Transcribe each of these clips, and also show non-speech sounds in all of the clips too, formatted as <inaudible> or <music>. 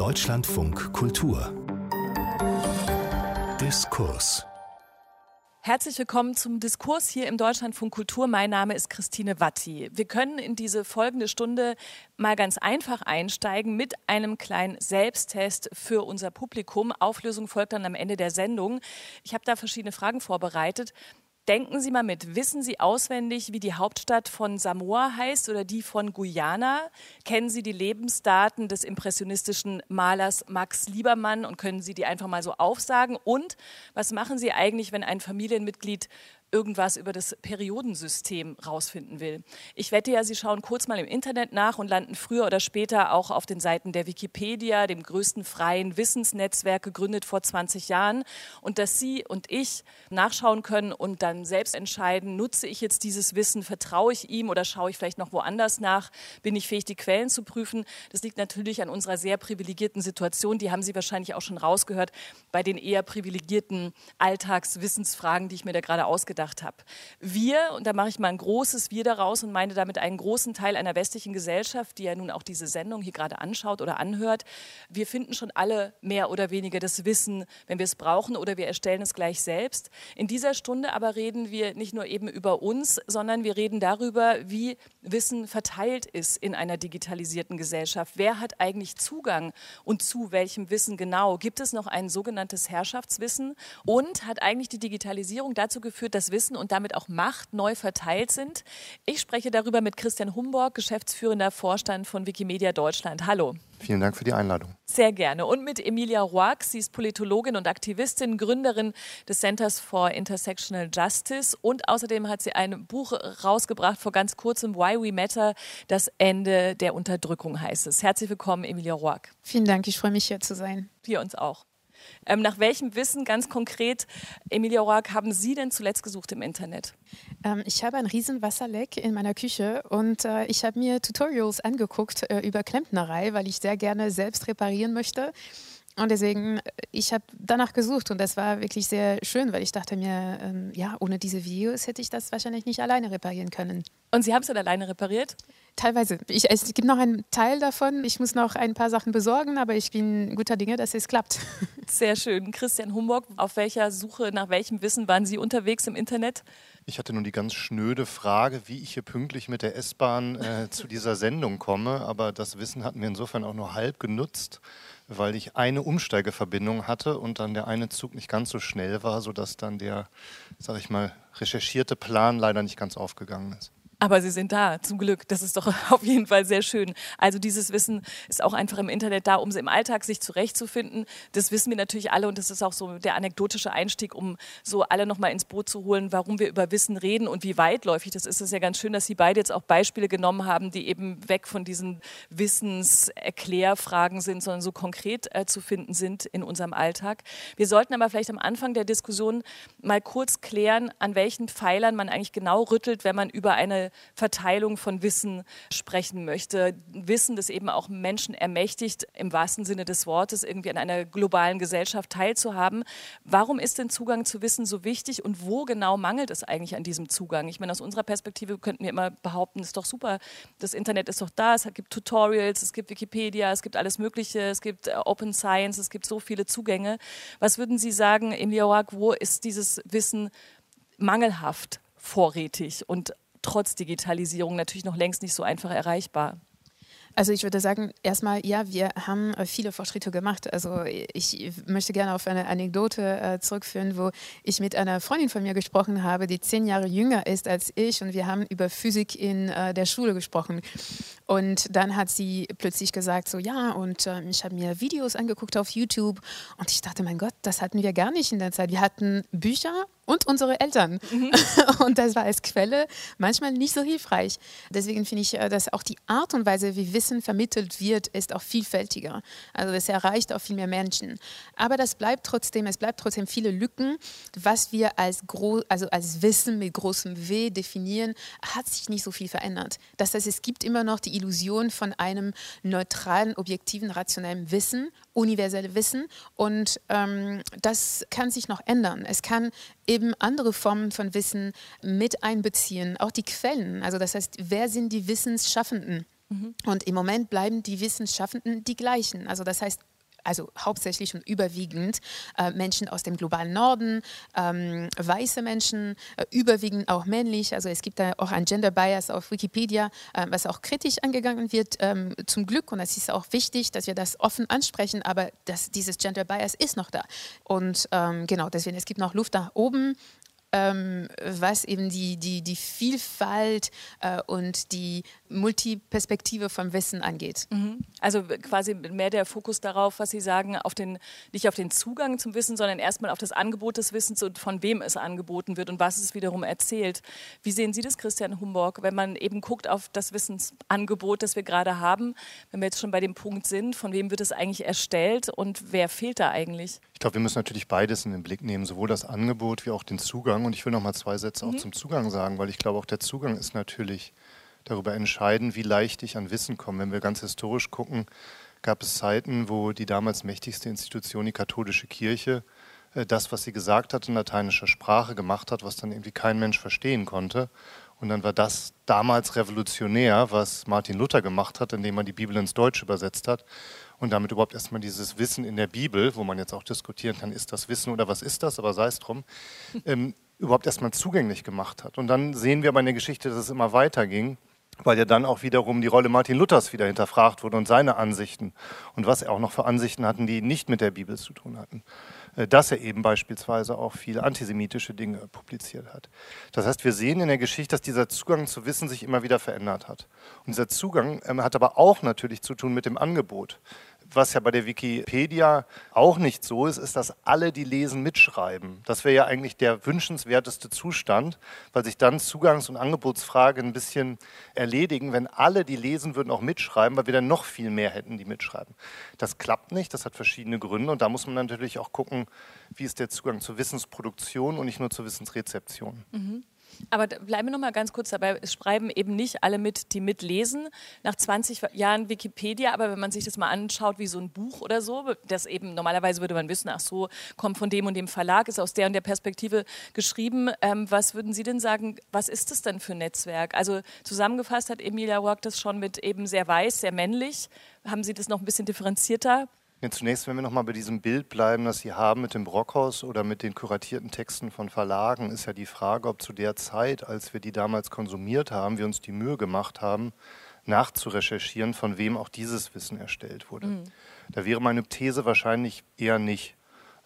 Deutschlandfunk Kultur Diskurs Herzlich willkommen zum Diskurs hier im Deutschlandfunk Kultur. Mein Name ist Christine Watti. Wir können in diese folgende Stunde mal ganz einfach einsteigen mit einem kleinen Selbsttest für unser Publikum. Auflösung folgt dann am Ende der Sendung. Ich habe da verschiedene Fragen vorbereitet. Denken Sie mal mit, wissen Sie auswendig, wie die Hauptstadt von Samoa heißt oder die von Guyana? Kennen Sie die Lebensdaten des impressionistischen Malers Max Liebermann und können Sie die einfach mal so aufsagen? Und was machen Sie eigentlich, wenn ein Familienmitglied irgendwas über das Periodensystem rausfinden will. Ich wette ja, Sie schauen kurz mal im Internet nach und landen früher oder später auch auf den Seiten der Wikipedia, dem größten freien Wissensnetzwerk, gegründet vor 20 Jahren. Und dass Sie und ich nachschauen können und dann selbst entscheiden, nutze ich jetzt dieses Wissen, vertraue ich ihm oder schaue ich vielleicht noch woanders nach, bin ich fähig, die Quellen zu prüfen. Das liegt natürlich an unserer sehr privilegierten Situation. Die haben Sie wahrscheinlich auch schon rausgehört bei den eher privilegierten Alltagswissensfragen, die ich mir da gerade ausgedacht ausgedacht habe. Wir, und da mache ich mal ein großes Wir daraus und meine damit einen großen Teil einer westlichen Gesellschaft, die ja nun auch diese Sendung hier gerade anschaut oder anhört, wir finden schon alle mehr oder weniger das Wissen, wenn wir es brauchen oder wir erstellen es gleich selbst. In dieser Stunde aber reden wir nicht nur eben über uns, sondern wir reden darüber, wie Wissen verteilt ist in einer digitalisierten Gesellschaft. Wer hat eigentlich Zugang und zu welchem Wissen genau? Gibt es noch ein sogenanntes Herrschaftswissen? Und hat eigentlich die Digitalisierung dazu geführt, dass Wissen und damit auch Macht neu verteilt sind. Ich spreche darüber mit Christian Humborg, geschäftsführender Vorstand von Wikimedia Deutschland. Hallo. Vielen Dank für die Einladung. Sehr gerne. Und mit Emilia Roark. Sie ist Politologin und Aktivistin, Gründerin des Centers for Intersectional Justice. Und außerdem hat sie ein Buch rausgebracht vor ganz kurzem, Why We Matter, das Ende der Unterdrückung heißt es. Herzlich willkommen, Emilia Roark. Vielen Dank, ich freue mich hier zu sein. Wir uns auch. Ähm, nach welchem Wissen ganz konkret, Emilia Roark, haben Sie denn zuletzt gesucht im Internet? Ähm, ich habe ein riesen Wasserleck in meiner Küche und äh, ich habe mir Tutorials angeguckt äh, über Klempnerei, weil ich sehr gerne selbst reparieren möchte. Und deswegen, äh, ich habe danach gesucht und das war wirklich sehr schön, weil ich dachte mir, ähm, ja, ohne diese Videos hätte ich das wahrscheinlich nicht alleine reparieren können. Und Sie haben es dann alleine repariert? Teilweise. Ich, es gibt noch einen Teil davon. Ich muss noch ein paar Sachen besorgen, aber ich bin guter Dinge, dass es klappt. <laughs> Sehr schön. Christian Humburg, auf welcher Suche, nach welchem Wissen waren Sie unterwegs im Internet? Ich hatte nun die ganz schnöde Frage, wie ich hier pünktlich mit der S-Bahn äh, <laughs> zu dieser Sendung komme. Aber das Wissen hatten wir insofern auch nur halb genutzt, weil ich eine Umsteigeverbindung hatte und dann der eine Zug nicht ganz so schnell war, sodass dann der, sag ich mal, recherchierte Plan leider nicht ganz aufgegangen ist. Aber sie sind da, zum Glück. Das ist doch <laughs> auf jeden Fall sehr schön. Also dieses Wissen ist auch einfach im Internet da, um im Alltag sich zurechtzufinden. Das wissen wir natürlich alle und das ist auch so der anekdotische Einstieg, um so alle nochmal ins Boot zu holen, warum wir über Wissen reden und wie weitläufig das ist. Es ist ja ganz schön, dass Sie beide jetzt auch Beispiele genommen haben, die eben weg von diesen Wissenserklärfragen sind, sondern so konkret äh, zu finden sind in unserem Alltag. Wir sollten aber vielleicht am Anfang der Diskussion mal kurz klären, an welchen Pfeilern man eigentlich genau rüttelt, wenn man über eine Verteilung von Wissen sprechen möchte. Wissen, das eben auch Menschen ermächtigt, im wahrsten Sinne des Wortes, irgendwie an einer globalen Gesellschaft teilzuhaben. Warum ist denn Zugang zu Wissen so wichtig und wo genau mangelt es eigentlich an diesem Zugang? Ich meine, aus unserer Perspektive könnten wir immer behaupten, ist doch super, das Internet ist doch da, es gibt Tutorials, es gibt Wikipedia, es gibt alles Mögliche, es gibt äh, Open Science, es gibt so viele Zugänge. Was würden Sie sagen, Emilia Oak, wo ist dieses Wissen mangelhaft vorrätig und trotz Digitalisierung natürlich noch längst nicht so einfach erreichbar. Also ich würde sagen, erstmal, ja, wir haben äh, viele Fortschritte gemacht. Also ich möchte gerne auf eine Anekdote äh, zurückführen, wo ich mit einer Freundin von mir gesprochen habe, die zehn Jahre jünger ist als ich und wir haben über Physik in äh, der Schule gesprochen. Und dann hat sie plötzlich gesagt, so ja, und äh, ich habe mir Videos angeguckt auf YouTube und ich dachte, mein Gott, das hatten wir gar nicht in der Zeit. Wir hatten Bücher und unsere Eltern. Mhm. <laughs> Und das war als Quelle manchmal nicht so hilfreich. Deswegen finde ich, dass auch die Art und Weise, wie Wissen vermittelt wird, ist auch vielfältiger. Also es erreicht auch viel mehr Menschen. Aber das bleibt trotzdem, es bleibt trotzdem viele Lücken. Was wir als, Gro also als Wissen mit großem W definieren, hat sich nicht so viel verändert. Das heißt, es gibt immer noch die Illusion von einem neutralen, objektiven, rationellen Wissen, universelle Wissen. Und ähm, das kann sich noch ändern. Es kann eben andere Formen von Wissen mit einbeziehen, auch die Quellen. Also das heißt, wer sind die Wissensschaffenden? Mhm. Und im Moment bleiben die Wissenschaften die gleichen. Also das heißt, also hauptsächlich und überwiegend äh, Menschen aus dem globalen Norden, ähm, weiße Menschen, äh, überwiegend auch männlich. Also es gibt da auch ein Gender Bias auf Wikipedia, äh, was auch kritisch angegangen wird, ähm, zum Glück. Und es ist auch wichtig, dass wir das offen ansprechen, aber das, dieses Gender Bias ist noch da. Und ähm, genau, deswegen, es gibt noch Luft nach oben ähm, was eben die, die, die Vielfalt äh, und die Multiperspektive vom Wissen angeht. Mhm. Also quasi mehr der Fokus darauf, was Sie sagen, auf den, nicht auf den Zugang zum Wissen, sondern erstmal auf das Angebot des Wissens und von wem es angeboten wird und was es wiederum erzählt. Wie sehen Sie das, Christian Humborg, wenn man eben guckt auf das Wissensangebot, das wir gerade haben, wenn wir jetzt schon bei dem Punkt sind, von wem wird es eigentlich erstellt und wer fehlt da eigentlich? Ich glaube, wir müssen natürlich beides in den Blick nehmen, sowohl das Angebot wie auch den Zugang. Und ich will noch mal zwei Sätze mhm. auch zum Zugang sagen, weil ich glaube, auch der Zugang ist natürlich darüber entscheidend, wie leicht ich an Wissen komme. Wenn wir ganz historisch gucken, gab es Zeiten, wo die damals mächtigste Institution, die katholische Kirche, äh, das, was sie gesagt hat, in lateinischer Sprache gemacht hat, was dann irgendwie kein Mensch verstehen konnte. Und dann war das damals revolutionär, was Martin Luther gemacht hat, indem er die Bibel ins Deutsche übersetzt hat und damit überhaupt erstmal dieses Wissen in der Bibel, wo man jetzt auch diskutieren kann, ist das Wissen oder was ist das, aber sei es drum, <laughs> ähm, überhaupt erstmal zugänglich gemacht hat. Und dann sehen wir aber in der Geschichte, dass es immer weiter ging, weil ja dann auch wiederum die Rolle Martin Luthers wieder hinterfragt wurde und seine Ansichten und was er auch noch für Ansichten hatten, die nicht mit der Bibel zu tun hatten. Äh, dass er eben beispielsweise auch viele antisemitische Dinge publiziert hat. Das heißt, wir sehen in der Geschichte, dass dieser Zugang zu Wissen sich immer wieder verändert hat. Und dieser Zugang ähm, hat aber auch natürlich zu tun mit dem Angebot was ja bei der Wikipedia auch nicht so ist, ist, dass alle, die lesen, mitschreiben. Das wäre ja eigentlich der wünschenswerteste Zustand, weil sich dann Zugangs- und Angebotsfrage ein bisschen erledigen, wenn alle, die lesen würden, auch mitschreiben, weil wir dann noch viel mehr hätten, die mitschreiben. Das klappt nicht, das hat verschiedene Gründe und da muss man natürlich auch gucken, wie ist der Zugang zur Wissensproduktion und nicht nur zur Wissensrezeption. Mhm. Aber bleiben wir noch mal ganz kurz dabei. Es schreiben eben nicht alle mit, die mitlesen. Nach 20 Jahren Wikipedia, aber wenn man sich das mal anschaut, wie so ein Buch oder so, das eben normalerweise würde man wissen, ach so, kommt von dem und dem Verlag, ist aus der und der Perspektive geschrieben. Ähm, was würden Sie denn sagen, was ist das denn für ein Netzwerk? Also zusammengefasst hat Emilia Rock das schon mit eben sehr weiß, sehr männlich. Haben Sie das noch ein bisschen differenzierter ja, zunächst, wenn wir nochmal bei diesem Bild bleiben, das Sie haben mit dem Brockhaus oder mit den kuratierten Texten von Verlagen, ist ja die Frage, ob zu der Zeit, als wir die damals konsumiert haben, wir uns die Mühe gemacht haben, nachzurecherchieren, von wem auch dieses Wissen erstellt wurde. Mhm. Da wäre meine These wahrscheinlich eher nicht.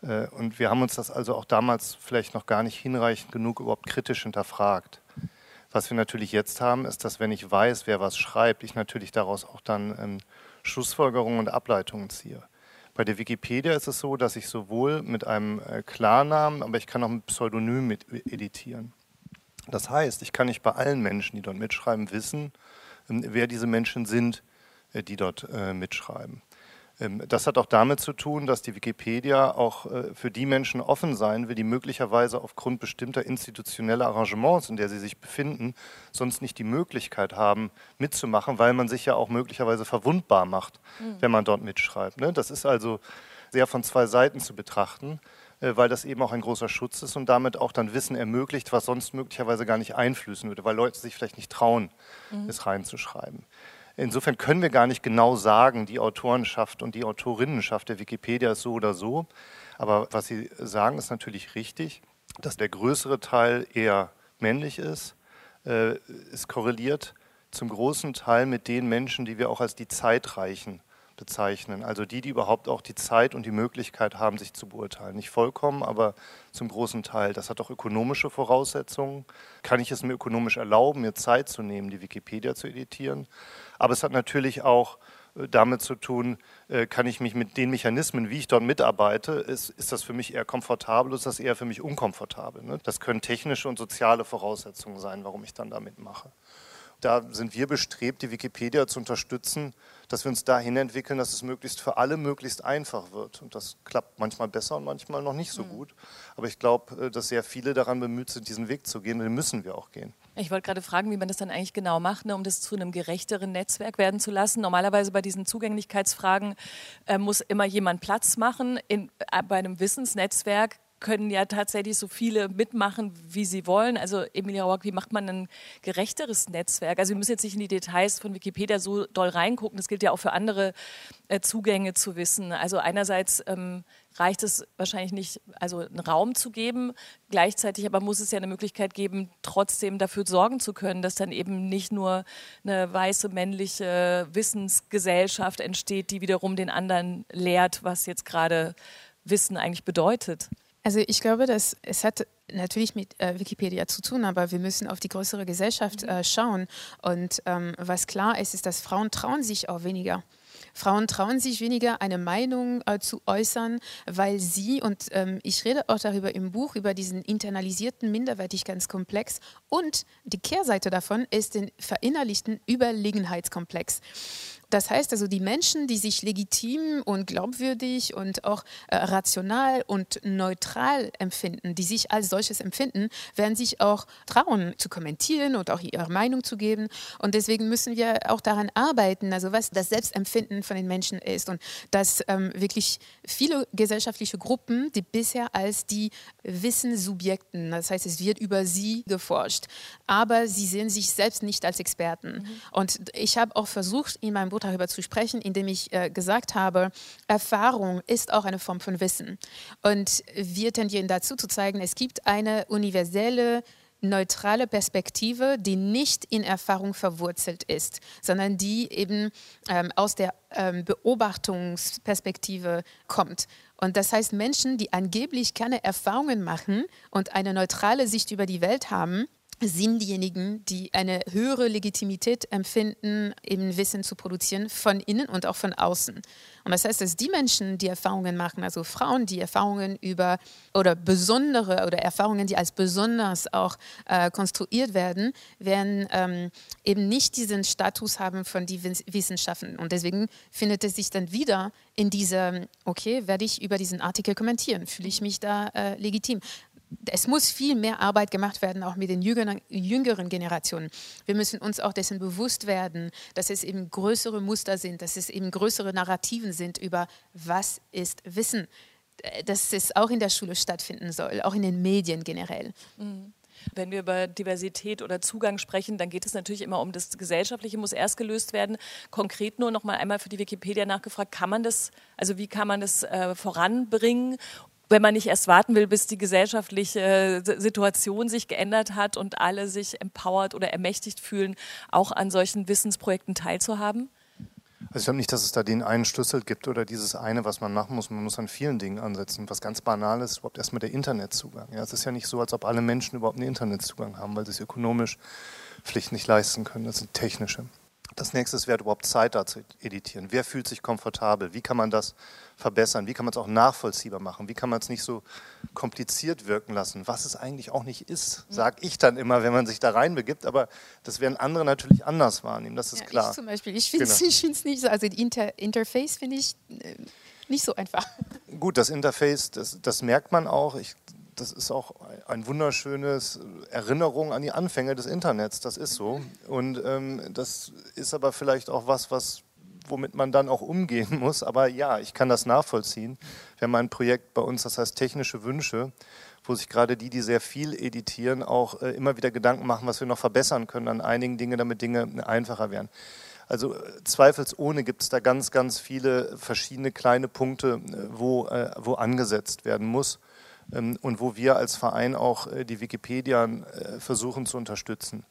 Äh, und wir haben uns das also auch damals vielleicht noch gar nicht hinreichend genug überhaupt kritisch hinterfragt. Was wir natürlich jetzt haben, ist, dass wenn ich weiß, wer was schreibt, ich natürlich daraus auch dann ähm, Schlussfolgerungen und Ableitungen ziehe. Bei der Wikipedia ist es so, dass ich sowohl mit einem äh, Klarnamen, aber ich kann auch mit Pseudonym mit editieren. Das heißt, ich kann nicht bei allen Menschen, die dort mitschreiben, wissen, ähm, wer diese Menschen sind, äh, die dort äh, mitschreiben. Ähm, das hat auch damit zu tun, dass die Wikipedia auch äh, für die Menschen offen sein will, die möglicherweise aufgrund bestimmter institutioneller Arrangements, in der sie sich befinden, sonst nicht die Möglichkeit haben, mitzumachen, weil man sich ja auch möglicherweise verwundbar macht, mhm. wenn man dort mitschreibt. Ne? Das ist also sehr von zwei Seiten zu betrachten, äh, weil das eben auch ein großer Schutz ist und damit auch dann Wissen ermöglicht, was sonst möglicherweise gar nicht einflüssen würde, weil Leute sich vielleicht nicht trauen, mhm. es reinzuschreiben. Insofern können wir gar nicht genau sagen, die Autorenschaft und die Autorinnenschaft der Wikipedia ist so oder so. Aber was Sie sagen, ist natürlich richtig, dass der größere Teil eher männlich ist. Äh, es korreliert zum großen Teil mit den Menschen, die wir auch als die Zeitreichen bezeichnen. Also die, die überhaupt auch die Zeit und die Möglichkeit haben, sich zu beurteilen. Nicht vollkommen, aber zum großen Teil. Das hat auch ökonomische Voraussetzungen. Kann ich es mir ökonomisch erlauben, mir Zeit zu nehmen, die Wikipedia zu editieren? Aber es hat natürlich auch äh, damit zu tun, äh, kann ich mich mit den Mechanismen, wie ich dort mitarbeite, ist, ist das für mich eher komfortabel oder ist das eher für mich unkomfortabel? Ne? Das können technische und soziale Voraussetzungen sein, warum ich dann damit mache. Da sind wir bestrebt, die Wikipedia zu unterstützen, dass wir uns dahin entwickeln, dass es möglichst für alle möglichst einfach wird. Und das klappt manchmal besser und manchmal noch nicht so mhm. gut. Aber ich glaube, äh, dass sehr viele daran bemüht sind, diesen Weg zu gehen. Und den müssen wir auch gehen. Ich wollte gerade fragen, wie man das dann eigentlich genau macht, ne, um das zu einem gerechteren Netzwerk werden zu lassen. Normalerweise bei diesen Zugänglichkeitsfragen äh, muss immer jemand Platz machen. In, äh, bei einem Wissensnetzwerk können ja tatsächlich so viele mitmachen, wie sie wollen. Also Emilia Rock, wie macht man ein gerechteres Netzwerk? Also wir müssen jetzt nicht in die Details von Wikipedia so doll reingucken. Das gilt ja auch für andere äh, Zugänge zu wissen. Also einerseits ähm, reicht es wahrscheinlich nicht, also einen Raum zu geben. Gleichzeitig aber muss es ja eine Möglichkeit geben, trotzdem dafür sorgen zu können, dass dann eben nicht nur eine weiße männliche Wissensgesellschaft entsteht, die wiederum den anderen lehrt, was jetzt gerade Wissen eigentlich bedeutet. Also ich glaube, dass es hat natürlich mit äh, Wikipedia zu tun, aber wir müssen auf die größere Gesellschaft mhm. äh, schauen. Und ähm, was klar ist, ist, dass Frauen trauen sich auch weniger. Frauen trauen sich weniger, eine Meinung äh, zu äußern, weil sie, und ähm, ich rede auch darüber im Buch, über diesen internalisierten Minderwertigkeitskomplex und die Kehrseite davon ist den verinnerlichten Überlegenheitskomplex. Das heißt also, die Menschen, die sich legitim und glaubwürdig und auch äh, rational und neutral empfinden, die sich als solches empfinden, werden sich auch trauen zu kommentieren und auch ihre Meinung zu geben. Und deswegen müssen wir auch daran arbeiten, also was das Selbstempfinden von den Menschen ist und dass ähm, wirklich viele gesellschaftliche Gruppen, die bisher als die Wissenssubjekten, das heißt, es wird über sie geforscht, aber sie sehen sich selbst nicht als Experten. Mhm. Und ich habe auch versucht, in meinem Buch darüber zu sprechen, indem ich äh, gesagt habe, Erfahrung ist auch eine Form von Wissen. Und wir tendieren dazu zu zeigen, es gibt eine universelle neutrale Perspektive, die nicht in Erfahrung verwurzelt ist, sondern die eben ähm, aus der ähm, Beobachtungsperspektive kommt. Und das heißt, Menschen, die angeblich keine Erfahrungen machen und eine neutrale Sicht über die Welt haben, sind diejenigen, die eine höhere Legitimität empfinden, eben Wissen zu produzieren von innen und auch von außen. Und das heißt, dass die Menschen, die Erfahrungen machen, also Frauen, die Erfahrungen über oder besondere oder Erfahrungen, die als besonders auch äh, konstruiert werden, werden ähm, eben nicht diesen Status haben von die Wissenschaften. Und deswegen findet es sich dann wieder in dieser, okay, werde ich über diesen Artikel kommentieren, fühle ich mich da äh, legitim es muss viel mehr Arbeit gemacht werden, auch mit den jüngeren, jüngeren, Generationen. Wir müssen uns auch dessen bewusst werden, dass es eben größere Muster sind, dass es eben größere Narrativen sind über was ist Wissen, dass es auch in der Schule stattfinden soll, auch in den Medien generell. Mhm. Wenn wir über Diversität oder Zugang sprechen, dann geht es natürlich immer um das Gesellschaftliche, muss erst gelöst werden. Konkret nur noch mal einmal für die Wikipedia nachgefragt, kann man das, also wie kann man das äh, voranbringen wenn man nicht erst warten will, bis die gesellschaftliche Situation sich geändert hat und alle sich empowered oder ermächtigt fühlen, auch an solchen Wissensprojekten teilzuhaben? Also ich glaube nicht, dass es da den einen Schlüssel gibt oder dieses eine, was man machen muss. Man muss an vielen Dingen ansetzen. Was ganz banal ist, überhaupt erstmal der Internetzugang. Ja, es ist ja nicht so, als ob alle Menschen überhaupt einen Internetzugang haben, weil sie es ökonomisch Pflicht nicht leisten können. Das sind technische. Das nächste ist, wer hat überhaupt Zeit da zu editieren? Wer fühlt sich komfortabel? Wie kann man das verbessern? Wie kann man es auch nachvollziehbar machen? Wie kann man es nicht so kompliziert wirken lassen? Was es eigentlich auch nicht ist, sage ich dann immer, wenn man sich da reinbegibt. Aber das werden andere natürlich anders wahrnehmen, das ist ja, klar. Ich zum Beispiel, ich finde es genau. <laughs> nicht so, also die Inter Interface finde ich äh, nicht so einfach. Gut, das Interface, das, das merkt man auch. Ich das ist auch ein wunderschönes Erinnerung an die Anfänge des Internets. Das ist so. Und ähm, das ist aber vielleicht auch was, was womit man dann auch umgehen <laughs> muss. Aber ja, ich kann das nachvollziehen. Wir haben ein Projekt bei uns, das heißt technische Wünsche, wo sich gerade die, die sehr viel editieren, auch äh, immer wieder Gedanken machen, was wir noch verbessern können an einigen Dingen, damit Dinge einfacher werden. Also äh, zweifelsohne gibt es da ganz, ganz viele verschiedene kleine Punkte, äh, wo, äh, wo angesetzt werden muss. Ähm, und wo wir als Verein auch äh, die Wikipedia äh, versuchen zu unterstützen.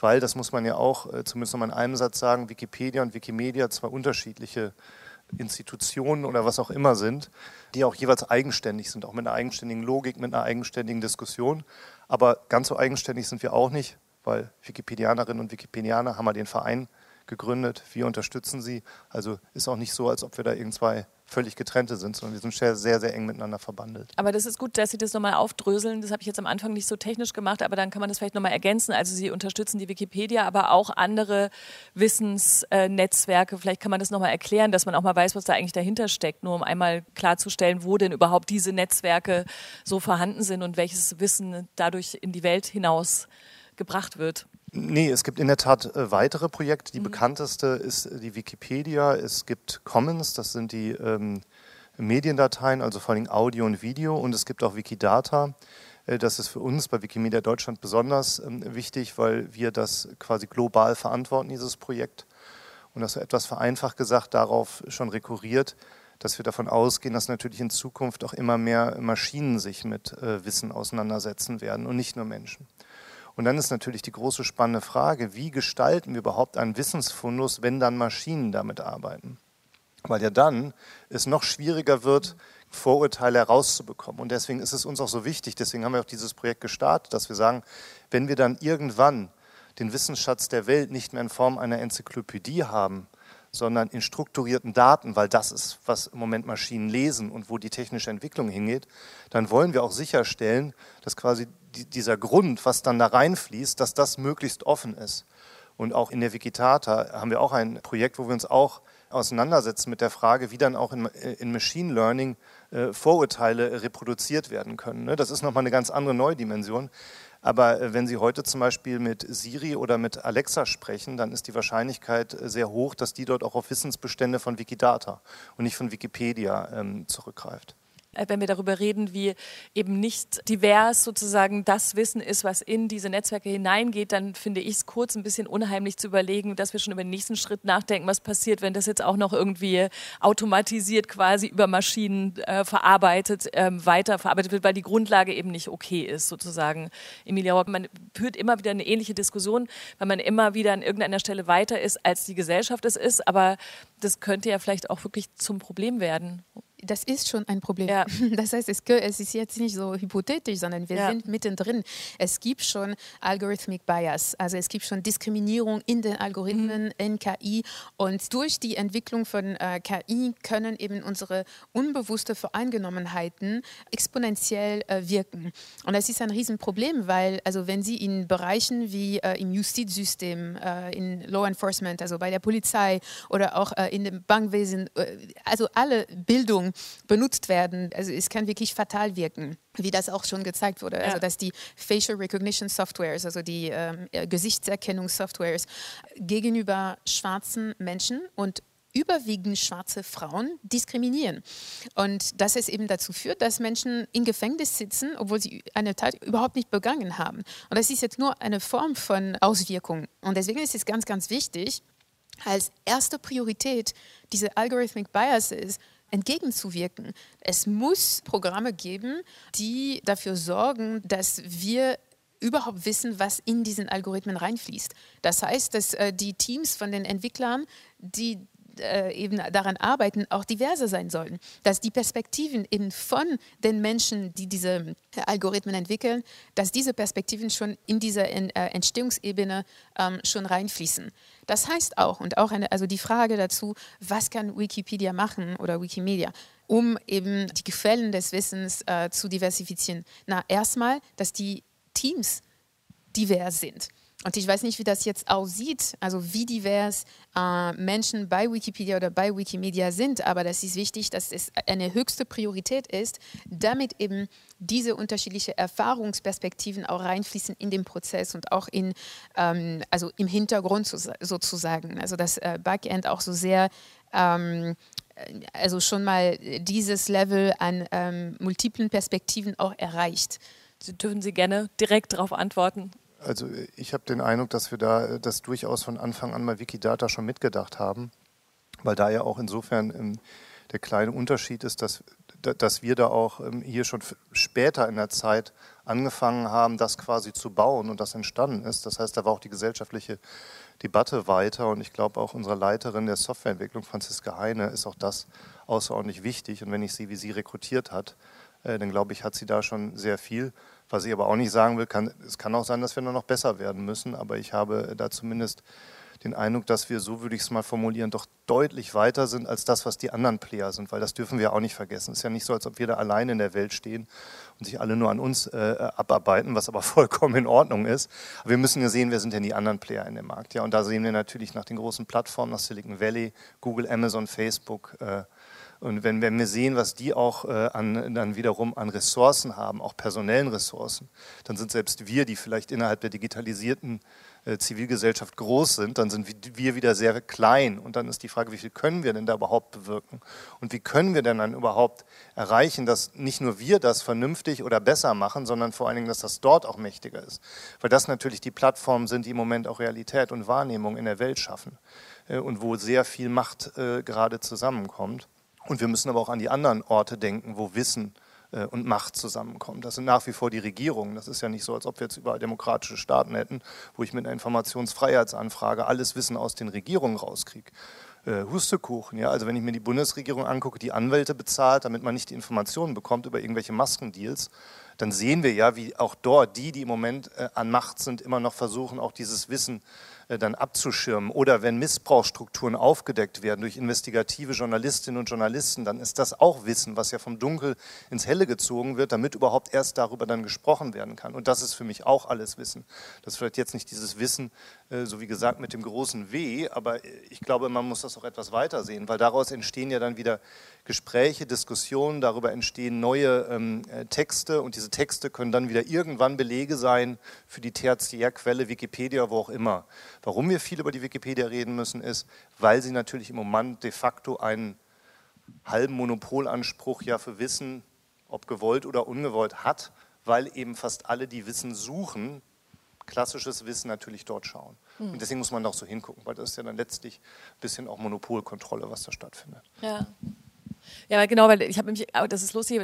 Weil, das muss man ja auch äh, zumindest noch mal in einem Satz sagen, Wikipedia und Wikimedia zwei unterschiedliche Institutionen oder was auch immer sind, die auch jeweils eigenständig sind, auch mit einer eigenständigen Logik, mit einer eigenständigen Diskussion. Aber ganz so eigenständig sind wir auch nicht, weil Wikipedianerinnen und Wikipedianer haben wir den Verein gegründet, wir unterstützen sie. Also ist auch nicht so, als ob wir da irgendwie völlig getrennte sind, sondern wir sind sehr, sehr, sehr eng miteinander verbandelt. Aber das ist gut, dass Sie das nochmal aufdröseln. Das habe ich jetzt am Anfang nicht so technisch gemacht, aber dann kann man das vielleicht nochmal ergänzen. Also Sie unterstützen die Wikipedia, aber auch andere Wissensnetzwerke. Vielleicht kann man das nochmal erklären, dass man auch mal weiß, was da eigentlich dahinter steckt, nur um einmal klarzustellen, wo denn überhaupt diese Netzwerke so vorhanden sind und welches Wissen dadurch in die Welt hinaus gebracht wird. Nee, es gibt in der Tat äh, weitere Projekte. Die mhm. bekannteste ist die Wikipedia. Es gibt Commons, das sind die, ähm, Mediendateien, also vor allem Audio und Video. Und es gibt auch Wikidata. Äh, das ist für uns bei Wikimedia Deutschland besonders ähm, wichtig, weil wir das quasi global verantworten, dieses Projekt. Und das etwas vereinfacht gesagt darauf schon rekurriert, dass wir davon ausgehen, dass natürlich in Zukunft auch immer mehr Maschinen sich mit äh, Wissen auseinandersetzen werden und nicht nur Menschen. Und dann ist natürlich die große spannende Frage, wie gestalten wir überhaupt einen Wissensfundus, wenn dann Maschinen damit arbeiten? Weil ja dann es noch schwieriger wird, Vorurteile herauszubekommen. Und deswegen ist es uns auch so wichtig, deswegen haben wir auch dieses Projekt gestartet, dass wir sagen, wenn wir dann irgendwann den Wissensschatz der Welt nicht mehr in Form einer Enzyklopädie haben, sondern in strukturierten Daten, weil das ist, was im Moment Maschinen lesen und wo die technische Entwicklung hingeht, dann wollen wir auch sicherstellen, dass quasi dieser Grund, was dann da reinfließt, dass das möglichst offen ist. Und auch in der Wikidata haben wir auch ein Projekt, wo wir uns auch auseinandersetzen mit der Frage, wie dann auch in, in Machine Learning äh, Vorurteile reproduziert werden können. Ne? Das ist nochmal eine ganz andere neue Dimension. Aber äh, wenn Sie heute zum Beispiel mit Siri oder mit Alexa sprechen, dann ist die Wahrscheinlichkeit äh, sehr hoch, dass die dort auch auf Wissensbestände von Wikidata und nicht von Wikipedia ähm, zurückgreift. Äh, wenn wir darüber reden, wie eben nicht divers sozusagen das Wissen ist, was in diese Netzwerke hineingeht, dann finde ich es kurz ein bisschen unheimlich zu überlegen, dass wir schon über den nächsten Schritt nachdenken, was passiert, wenn das jetzt auch noch irgendwie automatisiert quasi über Maschinen äh, verarbeitet, ähm, weiter verarbeitet wird, weil die Grundlage eben nicht okay ist, sozusagen. Emilia, man führt immer wieder eine ähnliche Diskussion, weil man immer wieder an irgendeiner Stelle weiter ist, als die Gesellschaft es ist, aber das könnte ja vielleicht auch wirklich zum Problem werden das ist schon ein Problem. Ja. <laughs> Das heißt, es, es, ist jetzt nicht so hypothetisch, sondern wir ja. sind mittendrin. Es gibt schon Algorithmic Bias, also es gibt schon Diskriminierung in den Algorithmen, mhm. in KI. Und durch die Entwicklung von äh, KI können eben unsere unbewusste Voreingenommenheiten exponentiell äh, wirken. Und das ist ein Riesenproblem, weil also wenn Sie in Bereichen wie äh, im Justizsystem, äh, in Law Enforcement, also bei der Polizei oder auch äh, in dem Bankwesen, äh, also alle Bildung benutzt werden. Also es kann wirklich fatal wirken, wie das auch schon gezeigt wurde. Also, dass die Facial Recognition Softwares, also die ähm, äh, Gesichtserkennungssoftwares gegenüber schwarzen Menschen und überwiegend schwarze Frauen diskriminieren. Und dass es eben dazu führt, dass Menschen in Gefängnis sitzen, obwohl sie eine Tat überhaupt nicht begangen haben. Und das ist jetzt nur eine Form von Auswirkung. Und deswegen ist es ganz, ganz wichtig, als erste Priorität diese Algorithmic Biases entgegenzuwirken. Es muss Programme geben, die dafür sorgen, dass wir überhaupt wissen, was in diesen Algorithmen reinfließt. Das heißt, dass äh, die Teams von den Entwicklern, die äh, eben daran arbeiten, auch diverser sein sollen. Dass die Perspektiven eben von den Menschen, die diese äh, Algorithmen entwickeln, dass diese Perspektiven schon in dieser äh, Entstehungsebene ähm, schon reinfließen. Das heißt auch, und auch eine, also die Frage dazu, was kann Wikipedia machen oder Wikimedia, um eben die Quellen des Wissens äh, zu diversifizieren? Na, erstmal, dass die Teams divers sind. Und ich weiß nicht, wie das jetzt aussieht, also wie divers äh, Menschen bei Wikipedia oder bei Wikimedia sind, aber das ist wichtig, dass es eine höchste Priorität ist, damit eben diese unterschiedlichen Erfahrungsperspektiven auch reinfließen in den Prozess und auch in, ähm, also im Hintergrund sozusagen. Also das äh, Backend auch so sehr ähm, also schon mal dieses Level an ähm, multiplen Perspektiven auch erreicht. Sie dürfen Sie gerne direkt darauf antworten. Also ich habe den Eindruck, dass wir da das durchaus von Anfang an bei Wikidata schon mitgedacht haben, weil da ja auch insofern ähm, der kleine Unterschied ist, dass, dass wir da auch ähm, hier schon später in der Zeit angefangen haben, das quasi zu bauen und das entstanden ist. Das heißt, da war auch die gesellschaftliche Debatte weiter und ich glaube auch unsere Leiterin der Softwareentwicklung, Franziska Heine, ist auch das außerordentlich wichtig. Und wenn ich sehe, wie sie rekrutiert hat, dann glaube ich, hat sie da schon sehr viel was ich aber auch nicht sagen will, kann, es kann auch sein, dass wir nur noch besser werden müssen, aber ich habe da zumindest den Eindruck, dass wir, so würde ich es mal formulieren, doch deutlich weiter sind als das, was die anderen Player sind, weil das dürfen wir auch nicht vergessen. Es ist ja nicht so, als ob wir da allein in der Welt stehen und sich alle nur an uns äh, abarbeiten, was aber <laughs> vollkommen in Ordnung ist. Aber wir müssen ja sehen, wer sind denn die anderen Player in dem Markt. Ja, und da sehen wir natürlich nach den großen Plattformen, nach Silicon Valley, Google, Amazon, Facebook, äh, und wenn, wenn wir sehen, was die auch äh, an, dann wiederum an Ressourcen haben, auch personellen Ressourcen, dann sind selbst wir, die vielleicht innerhalb der digitalisierten äh, Zivilgesellschaft groß sind, dann sind wir wieder sehr klein. Und dann ist die Frage, wie viel können wir denn da überhaupt bewirken? Und wie können wir denn dann überhaupt erreichen, dass nicht nur wir das vernünftig oder besser machen, sondern vor allen Dingen, dass das dort auch mächtiger ist? Weil das natürlich die Plattformen sind, die im Moment auch Realität und Wahrnehmung in der Welt schaffen äh, und wo sehr viel Macht äh, gerade zusammenkommt. Und wir müssen aber auch an die anderen Orte denken, wo Wissen äh, und Macht zusammenkommen. Das sind nach wie vor die Regierungen. Das ist ja nicht so, als ob wir jetzt überall demokratische Staaten hätten, wo ich mit einer Informationsfreiheitsanfrage alles Wissen aus den Regierungen rauskriege. Äh, Hustekuchen, ja, also wenn ich mir die Bundesregierung angucke, die Anwälte bezahlt, damit man nicht die Informationen bekommt über irgendwelche Maskendeals, dann sehen wir ja, wie auch dort die, die im Moment äh, an Macht sind, immer noch versuchen, auch dieses Wissen äh, dann abzuschirmen. Oder wenn Missbrauchsstrukturen aufgedeckt werden durch investigative Journalistinnen und Journalisten, dann ist das auch Wissen, was ja vom Dunkel ins Helle gezogen wird, damit überhaupt erst darüber dann gesprochen werden kann. Und das ist für mich auch alles Wissen. Das ist vielleicht jetzt nicht dieses Wissen, äh, so wie gesagt, mit dem großen W, aber ich glaube, man muss das auch etwas weiter sehen, weil daraus entstehen ja dann wieder Gespräche, Diskussionen, darüber entstehen neue ähm, äh, Texte und diese Texte können dann wieder irgendwann Belege sein für die Tertiärquelle, Wikipedia, wo auch immer. Warum wir viel über die Wikipedia reden müssen, ist, weil sie natürlich im Moment de facto einen halben Monopolanspruch ja für Wissen, ob gewollt oder ungewollt, hat, weil eben fast alle, die Wissen suchen, klassisches Wissen natürlich dort schauen. Hm. Und deswegen muss man auch so hingucken, weil das ist ja dann letztlich ein bisschen auch Monopolkontrolle, was da stattfindet. Ja. Ja, genau, weil ich habe nämlich, das ist lustig,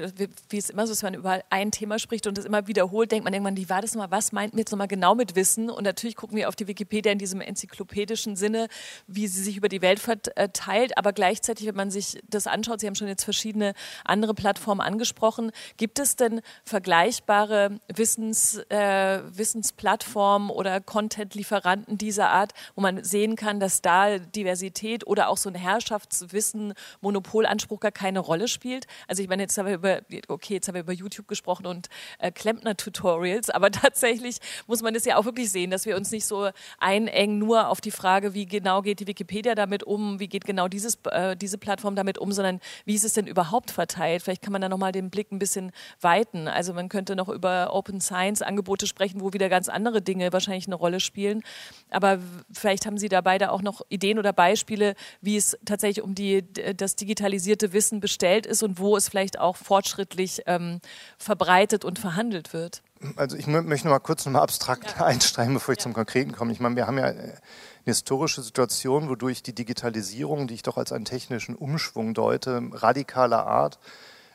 wie es immer so ist, wenn man über ein Thema spricht und das immer wiederholt, denkt man irgendwann, wie war das nochmal, was meint mir jetzt nochmal genau mit Wissen? Und natürlich gucken wir auf die Wikipedia in diesem enzyklopädischen Sinne, wie sie sich über die Welt verteilt, aber gleichzeitig, wenn man sich das anschaut, Sie haben schon jetzt verschiedene andere Plattformen angesprochen, gibt es denn vergleichbare Wissens, äh, Wissensplattformen oder Content-Lieferanten dieser Art, wo man sehen kann, dass da Diversität oder auch so ein Herrschaftswissen, Monopolanspruch gar keine Rolle spielt. Also ich meine, jetzt haben wir über, okay, jetzt haben wir über YouTube gesprochen und äh, Klempner-Tutorials, aber <laughs> tatsächlich muss man das ja auch wirklich sehen, dass wir uns nicht so einengen nur auf die Frage, wie genau geht die Wikipedia damit um, wie geht genau dieses, äh, diese Plattform damit um, sondern wie ist es denn überhaupt verteilt? Vielleicht kann man da nochmal den Blick ein bisschen weiten. Also man könnte noch über Open Science Angebote sprechen, wo wieder ganz andere Dinge wahrscheinlich eine Rolle spielen. Aber vielleicht haben Sie da beide auch noch Ideen oder Beispiele, wie es tatsächlich um die, das digitalisierte Wissen Wissen bestellt ist und wo es vielleicht auch fortschrittlich ähm, verbreitet und verhandelt wird? Also ich möchte noch mal kurz noch mal abstrakt ja. einsteigen, bevor ich ja. zum Konkreten komme. Ich meine, wir haben ja eine historische Situation, wodurch die Digitalisierung, die ich doch als einen technischen Umschwung deute, radikaler Art,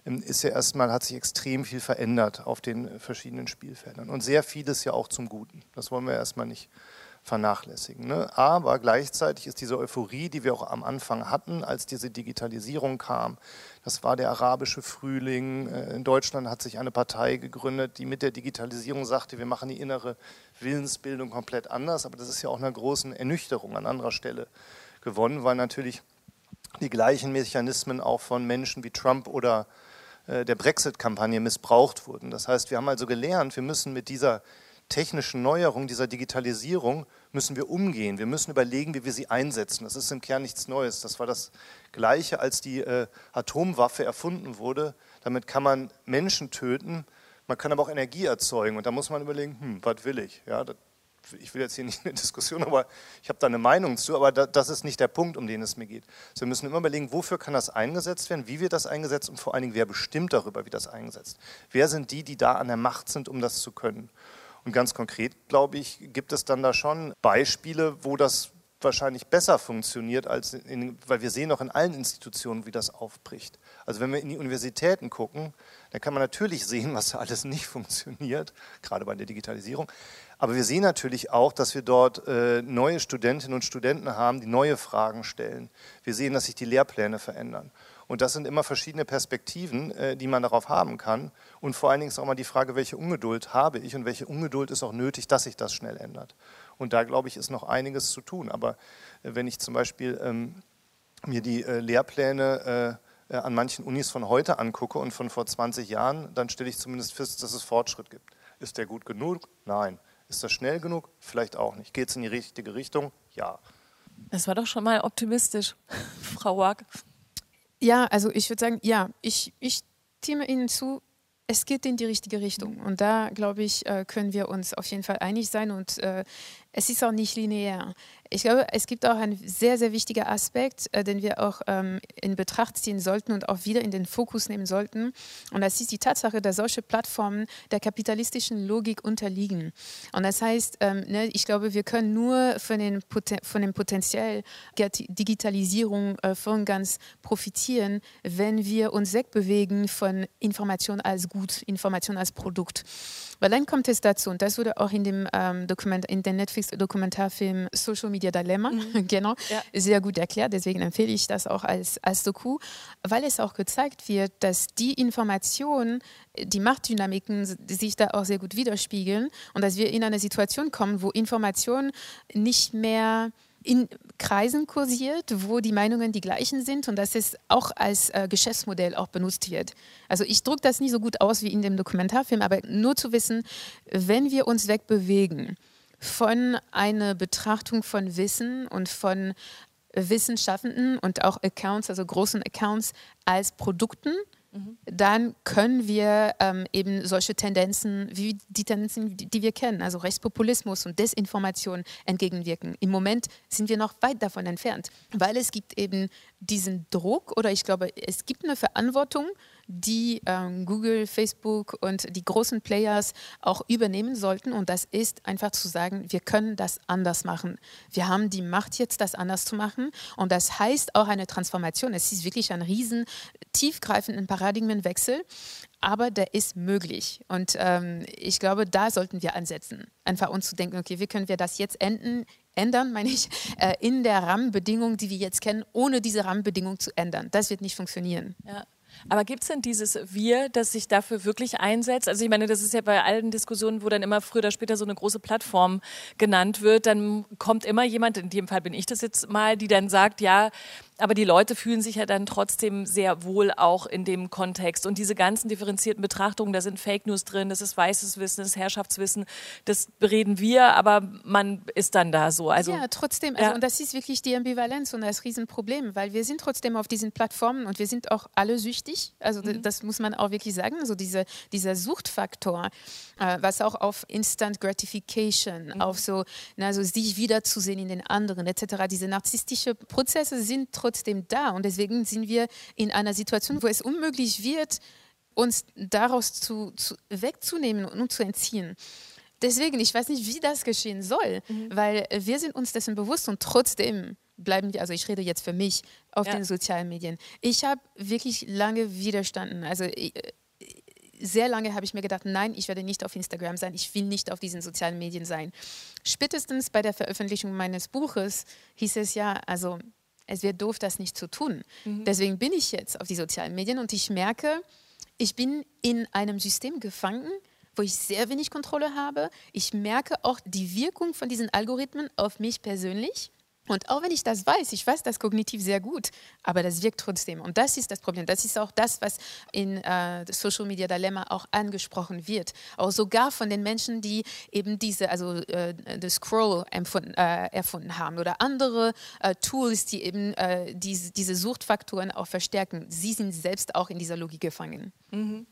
ähm, ist ja erstmal, hat sich extrem viel verändert auf den verschiedenen Spielfeldern. Und sehr vieles ja auch zum Guten. Das wollen wir erstmal nicht vernachlässigen. Ne? Aber gleichzeitig ist diese Euphorie, die wir auch am Anfang hatten, als diese Digitalisierung kam, das war der arabische Frühling. Äh, in Deutschland hat sich eine Partei gegründet, die mit der Digitalisierung sagte, wir machen die innere Willensbildung komplett anders. Aber das ist ja auch einer großen Ernüchterung an anderer Stelle gewonnen, weil natürlich die gleichen Mechanismen auch von Menschen wie Trump oder äh, der Brexit-Kampagne missbraucht wurden. Das heißt, wir haben also gelernt, wir müssen mit dieser technischen Neuerung, dieser Digitalisierung müssen wir umgehen. Wir müssen überlegen, wie wir sie einsetzen. Das ist im Kern nichts Neues. Das war das Gleiche, als die äh, Atomwaffe erfunden wurde. Damit kann man Menschen töten, man kann aber auch Energie erzeugen. Und da muss man überlegen, hm, was will ich? Ja, das, ich will jetzt hier nicht eine Diskussion, aber ich habe da eine Meinung zu, aber da, das ist nicht der Punkt, um den es mir geht. Also wir müssen immer überlegen, wofür kann das eingesetzt werden, wie wird das eingesetzt und vor allen Dingen, wer bestimmt darüber, wie das eingesetzt. Wer sind die, die da an der Macht sind, um das zu können? Und ganz konkret, glaube ich, gibt es dann da schon Beispiele, wo das wahrscheinlich besser funktioniert, als in, weil wir sehen auch in allen Institutionen, wie das aufbricht. Also wenn wir in die Universitäten gucken, dann kann man natürlich <laughs> sehen, was da alles nicht funktioniert, gerade bei der Digitalisierung. Aber wir sehen natürlich auch, dass wir dort äh, neue Studentinnen und Studenten haben, die neue Fragen stellen. Wir sehen, dass sich die Lehrpläne verändern. Und das sind immer verschiedene Perspektiven, äh, die man darauf haben kann. Und vor allen Dingen ist auch mal die Frage, welche Ungeduld habe ich und welche Ungeduld ist auch nötig, dass sich das schnell ändert. Und da, glaube ich, ist noch einiges zu tun. Aber äh, wenn ich zum Beispiel ähm, mir die äh, Lehrpläne an manchen Unis von heute angucke und von vor 20 Jahren, dann stelle ich zumindest fest, dass es Fortschritt gibt. Ist der gut genug? Nein. Ist das schnell genug? Vielleicht auch nicht. Geht es in die richtige Richtung? Ja. Das war doch schon mal optimistisch, <laughs> Frau Waag. Ja, also ich würde sagen, ja, ich, ich stimme Ihnen zu, es geht in die richtige Richtung. Und da, glaube ich, äh, können wir uns auf jeden Fall einig sein. Und äh, Es ist auch nicht linear. Ich glaube, es gibt auch einen sehr, sehr wichtigen Aspekt, äh, den wir auch ähm, in Betracht ziehen sollten und auch wieder in den Fokus nehmen sollten. Und das ist die Tatsache, dass solche Plattformen der kapitalistischen Logik unterliegen. Und das heißt, ähm, ne, ich glaube, wir können nur von, den Poten von dem Potenzial der Digitalisierung äh, von ganz profitieren, wenn wir uns wegbewegen von Information als Gut, Information als Produkt. Weil dann kommt es dazu, und das wurde auch in dem ähm, Dokument, in dem Netflix-Dokumentarfilm Social Media Dilemma, mhm. <laughs> genau, ja. sehr gut erklärt. Deswegen empfehle ich das auch als, als Doku, weil es auch gezeigt wird, dass die Informationen, die Machtdynamiken sich da auch sehr gut widerspiegeln und dass wir in eine Situation kommen, wo Informationen nicht mehr in Kreisen kursiert, wo die Meinungen die gleichen sind und dass es auch als äh, Geschäftsmodell auch benutzt wird. Also ich drücke das nicht so gut aus wie in dem Dokumentarfilm, aber nur zu wissen, wenn wir uns wegbewegen von einer Betrachtung von Wissen und von Wissenschaftenden und auch Accounts, also großen Accounts als Produkten, dann können wir ähm, eben solche Tendenzen wie die Tendenzen, die wir kennen, also Rechtspopulismus und Desinformation entgegenwirken. Im Moment sind wir noch weit davon entfernt, weil es gibt eben diesen Druck oder ich glaube, es gibt eine Verantwortung, die ähm, Google, Facebook und die großen Players auch übernehmen sollten. Und das ist einfach zu sagen, wir können das anders machen. Wir haben die Macht jetzt, das anders zu machen. Und das heißt auch eine Transformation. Es ist wirklich ein riesen, tiefgreifenden Paradigmenwechsel. Aber der ist möglich. Und ähm, ich glaube, da sollten wir ansetzen. Einfach uns zu denken, okay, wie können wir das jetzt enden? ändern, meine ich, <laughs> äh, in der Rahmenbedingung, die wir jetzt kennen, ohne diese Rahmenbedingung zu ändern. Das wird nicht funktionieren. Ja. Aber gibt es denn dieses Wir, das sich dafür wirklich einsetzt? Also ich meine, das ist ja bei allen Diskussionen, wo dann immer früher oder später so eine große Plattform genannt wird, dann kommt immer jemand, in dem Fall bin ich das jetzt mal, die dann sagt, ja, aber die Leute fühlen sich ja dann trotzdem sehr wohl auch in dem Kontext. Und diese ganzen differenzierten Betrachtungen, da sind Fake News drin, das ist weißes Wissen, das ist Herrschaftswissen, das bereden wir, aber man ist dann da so. Also, ja, trotzdem. Also, ja. Und das ist wirklich die Ambivalenz und das Riesenproblem, weil wir sind trotzdem auf diesen Plattformen und wir sind auch alle süchtig. Also mhm. das muss man auch wirklich sagen. Also diese, dieser Suchtfaktor, äh, was auch auf Instant Gratification, mhm. auf so, na, so sich wiederzusehen in den anderen etc. Diese narzisstische Prozesse sind trotzdem trotzdem da. Und deswegen sind wir in einer Situation, wo es unmöglich wird, uns daraus zu, zu wegzunehmen und zu entziehen. Deswegen, ich weiß nicht, wie das geschehen soll, mhm. weil wir sind uns dessen bewusst und trotzdem bleiben wir, also ich rede jetzt für mich, auf ja. den sozialen Medien. Ich habe wirklich lange widerstanden. Also ich, sehr lange habe ich mir gedacht, nein, ich werde nicht auf Instagram sein, ich will nicht auf diesen sozialen Medien sein. Spätestens bei der Veröffentlichung meines Buches hieß es ja, also es wäre doof, das nicht zu tun. Mhm. Deswegen bin ich jetzt auf die sozialen Medien und ich merke, ich bin in einem System gefangen, wo ich sehr wenig Kontrolle habe. Ich merke auch die Wirkung von diesen Algorithmen auf mich persönlich. Und auch wenn ich das weiß, ich weiß das kognitiv sehr gut, aber das wirkt trotzdem. Und das ist das Problem. Das ist auch das, was in äh, Social Media Dilemma auch angesprochen wird. Auch sogar von den Menschen, die eben diese, also äh, das Scroll äh, erfunden haben oder andere äh, Tools, die eben äh, diese, diese Suchtfaktoren auch verstärken. Sie sind selbst auch in dieser Logik gefangen. Mhm.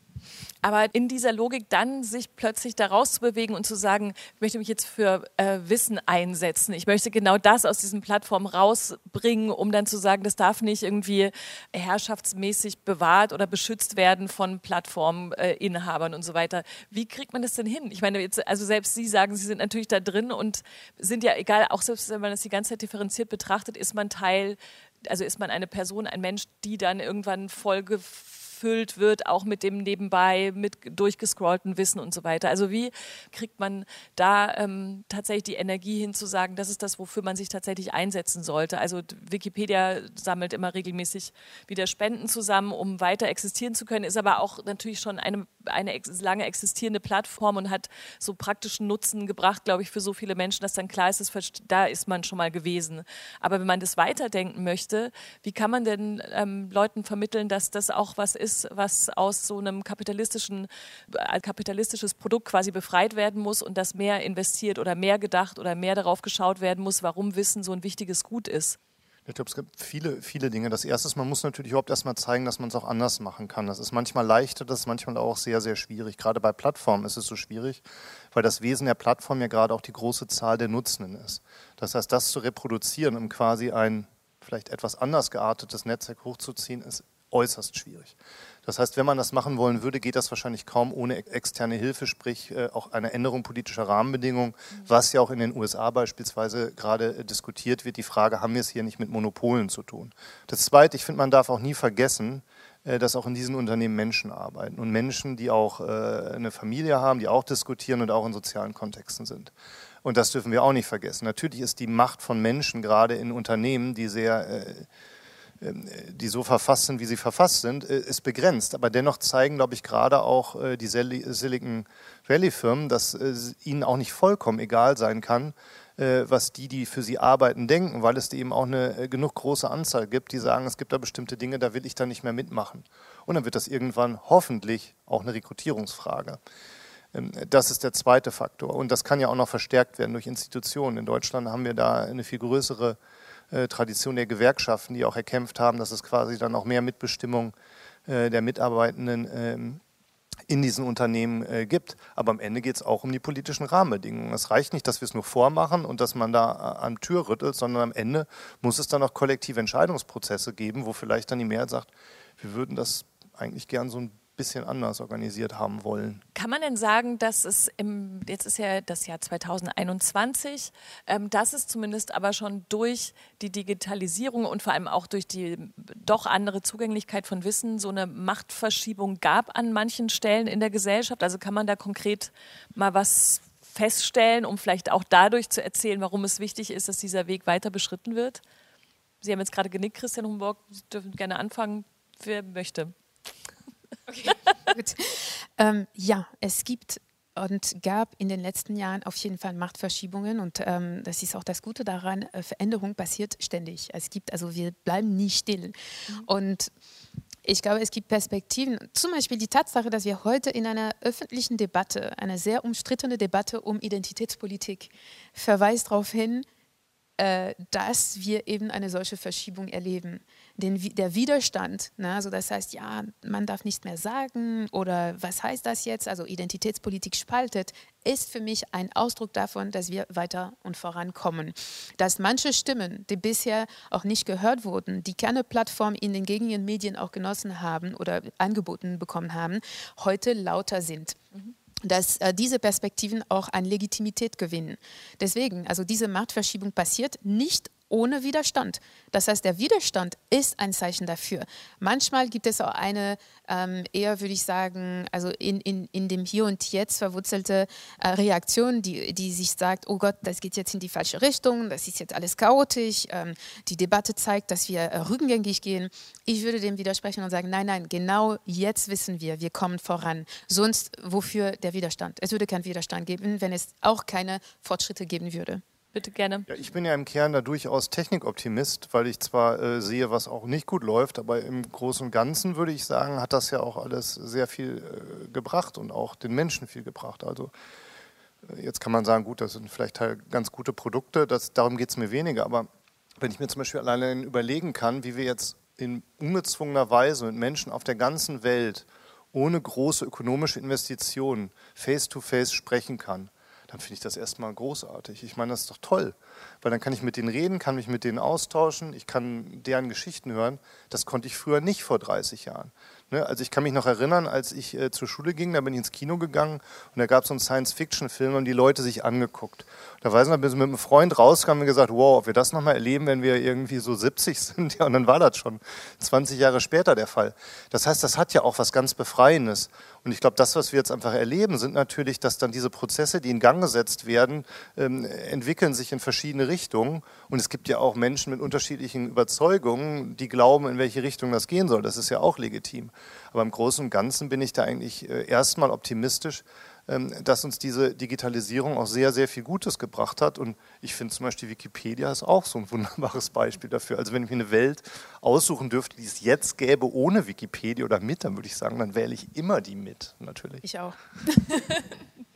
Aber in dieser Logik dann sich plötzlich da rauszubewegen und zu sagen, ich möchte mich jetzt für äh, Wissen einsetzen. Ich möchte genau das aus diesen Plattformen rausbringen, um dann zu sagen, das darf nicht irgendwie herrschaftsmäßig bewahrt oder beschützt werden von Plattforminhabern äh, und so weiter. Wie kriegt man das denn hin? Ich meine, jetzt, also selbst Sie sagen, Sie sind natürlich da drin und sind ja egal, auch selbst wenn man das die ganze Zeit differenziert betrachtet, ist man Teil also ist man eine Person, ein Mensch, die dann irgendwann Folge gefüllt wird, auch mit dem nebenbei, mit durchgescrollten Wissen und so weiter. Also wie kriegt man da ähm, tatsächlich die Energie hin zu sagen, das ist das, wofür man sich tatsächlich einsetzen sollte. Also Wikipedia sammelt immer regelmäßig wieder Spenden zusammen, um weiter existieren zu können, ist aber auch natürlich schon eine, eine ex lange existierende Plattform und hat so praktischen Nutzen gebracht, glaube ich, für so viele Menschen, dass dann klar ist, da ist man schon mal gewesen. Aber wenn man das weiterdenken möchte, wie kann man denn ähm, Leuten vermitteln, dass das auch was ist, ist, was aus so einem kapitalistischen, äh, kapitalistisches Produkt quasi befreit werden muss und das mehr investiert oder mehr gedacht oder mehr darauf geschaut werden muss, warum Wissen so ein wichtiges Gut ist. Ich glaube, es gibt viele, viele Dinge. Das erste ist, man muss natürlich überhaupt erstmal zeigen, dass man es auch anders machen kann. Das ist manchmal leichter, das ist manchmal auch sehr, sehr schwierig. Gerade bei Plattformen ist es so schwierig, weil das Wesen der Plattform ja gerade auch die große Zahl der Nutzenden ist. Das heißt, das zu reproduzieren, um quasi ein vielleicht etwas anders geartetes Netzwerk hochzuziehen, ist äußerst schwierig. Das heißt, wenn man das machen wollen würde, geht das wahrscheinlich kaum ohne externe Hilfe, sprich äh, auch eine Änderung politischer Rahmenbedingungen, was ja auch in den USA beispielsweise gerade äh, diskutiert wird. Die Frage, haben wir es hier nicht mit Monopolen zu tun? Das Zweite, ich finde, man darf auch nie vergessen, äh, dass auch in diesen Unternehmen Menschen arbeiten und Menschen, die auch eine Familie haben, die auch diskutieren und auch in sozialen Kontexten sind. Und das dürfen wir auch nicht vergessen. Natürlich ist die Macht von Menschen gerade in Unternehmen, die sehr die so verfasst sind, wie sie verfasst sind, äh, ist begrenzt. Aber dennoch zeigen, glaube ich, gerade auch äh, die Silicon Valley-Firmen, dass äh, ihnen auch nicht vollkommen egal sein kann, was die, die für sie arbeiten, denken, weil es eben auch eine genug große Anzahl gibt, die sagen, es gibt da bestimmte Dinge, da will ich dann nicht mehr mitmachen. Und dann wird das irgendwann hoffentlich auch eine Rekrutierungsfrage. Ähm, das ist der zweite Faktor. Und das kann ja auch noch verstärkt werden durch Institutionen. In Deutschland haben wir da eine viel größere äh, Tradition der Gewerkschaften, die auch erkämpft haben, dass es quasi dann auch mehr Mitbestimmung äh, der Mitarbeitenden ähm, in diesen Unternehmen äh, gibt. Aber am Ende geht es auch um die politischen Rahmenbedingungen. Es reicht nicht, dass wir es nur vormachen und dass man da an Tür rüttelt, sondern am Ende muss es dann auch kollektive Entscheidungsprozesse geben, wo vielleicht dann die Mehrheit sagt, wir würden das eigentlich gern so ein bisschen anders organisiert haben wollen. Kann man denn sagen, dass es im, jetzt ist ja das Jahr 2021, ähm, dass es zumindest aber schon durch die Digitalisierung und vor allem auch durch die doch andere Zugänglichkeit von Wissen so eine Machtverschiebung gab an manchen Stellen in der Gesellschaft? Also kann man da konkret mal was feststellen, um vielleicht auch dadurch zu erzählen, warum es wichtig ist, dass dieser Weg weiter beschritten wird? Sie haben jetzt gerade genickt, Christian Humborg, Sie dürfen gerne anfangen, wer möchte. Okay, <laughs> gut. ähm, ja, es gibt und gab in den letzten Jahren auf jeden Fall Machtverschiebungen und ähm, das ist auch das Gute daran, äh, Veränderung passiert ständig. Es gibt, also wir bleiben nie still. Mhm. Und ich glaube, es gibt Perspektiven, zum Beispiel die Tatsache, dass wir heute in einer öffentlichen Debatte, eine sehr umstrittene Debatte um Identitätspolitik, verweist darauf hin, äh, dass wir eben eine solche Verschiebung erleben. Den, der Widerstand, ne, also das heißt, ja, man darf nichts mehr sagen oder was heißt das jetzt, also Identitätspolitik spaltet, ist für mich ein Ausdruck davon, dass wir weiter und vorankommen. Dass manche Stimmen, die bisher auch nicht gehört wurden, die keine Plattform in den gängigen Medien auch genossen haben oder angeboten bekommen haben, heute lauter sind. Mhm dass äh, diese Perspektiven auch an Legitimität gewinnen. Deswegen, also diese Machtverschiebung passiert nicht ohne Widerstand. Das heißt, der Widerstand ist ein Zeichen dafür. Manchmal gibt es auch eine ähm, eher, würde ich sagen, also in, in, in dem Hier und Jetzt verwurzelte äh, Reaktion, die, die sich sagt, oh Gott, das geht jetzt in die falsche Richtung, das ist jetzt alles chaotisch, ähm, die Debatte zeigt, dass wir äh, rückgängig gehen. Ich würde dem widersprechen und sagen, nein, nein, genau jetzt wissen wir, wir kommen voran. Sonst wofür der Widerstand? Es würde keinen Widerstand geben, wenn es auch keine Fortschritte geben würde. Bitte gerne. Ja, ich bin ja im Kern da durchaus Technikoptimist, weil ich zwar äh, sehe, was auch nicht gut läuft, aber im Großen und Ganzen würde ich sagen, hat das ja auch alles sehr viel äh, gebracht und auch den Menschen viel gebracht. Also äh, jetzt kann man sagen, gut, das sind vielleicht halt ganz gute Produkte, das, darum geht es mir weniger, aber wenn ich mir zum Beispiel alleine überlegen kann, wie wir jetzt in ungezwungener Weise mit Menschen auf der ganzen Welt ohne große ökonomische Investitionen face-to-face -face sprechen kann, dann finde ich das erstmal großartig. Ich meine, das ist doch toll, weil dann kann ich mit denen reden, kann mich mit denen austauschen, ich kann deren Geschichten hören. Das konnte ich früher nicht vor 30 Jahren. Ne? Also ich kann mich noch erinnern, als ich äh, zur Schule ging, da bin ich ins Kino gegangen und da gab es so einen Science-Fiction-Film und die Leute sich angeguckt. Da weiß ich noch, bis wir mit einem Freund rauskamen und gesagt, wow, ob wir das nochmal erleben, wenn wir irgendwie so 70 <laughs> sind. Ja, und dann war das schon 20 Jahre später der Fall. Das heißt, das hat ja auch was ganz Befreiendes. Und ich glaube, das, was wir jetzt einfach erleben, sind natürlich, dass dann diese Prozesse, die in Gang gesetzt werden, ähm, entwickeln sich in verschiedene Richtungen. Und es gibt ja auch Menschen mit unterschiedlichen Überzeugungen, die glauben, in welche Richtung das gehen soll. Das ist ja auch legitim. Aber im Großen und Ganzen bin ich da eigentlich äh, erstmal optimistisch, ähm, dass uns diese Digitalisierung auch sehr, sehr viel Gutes gebracht hat. Und ich finde zum Beispiel Wikipedia ist auch so ein <laughs> wunderbares Beispiel dafür. Also wenn ich mir eine Welt aussuchen dürfte, die es jetzt gäbe ohne Wikipedia oder mit, dann würde ich sagen, dann wähle ich immer die mit, natürlich. Ich auch. <laughs>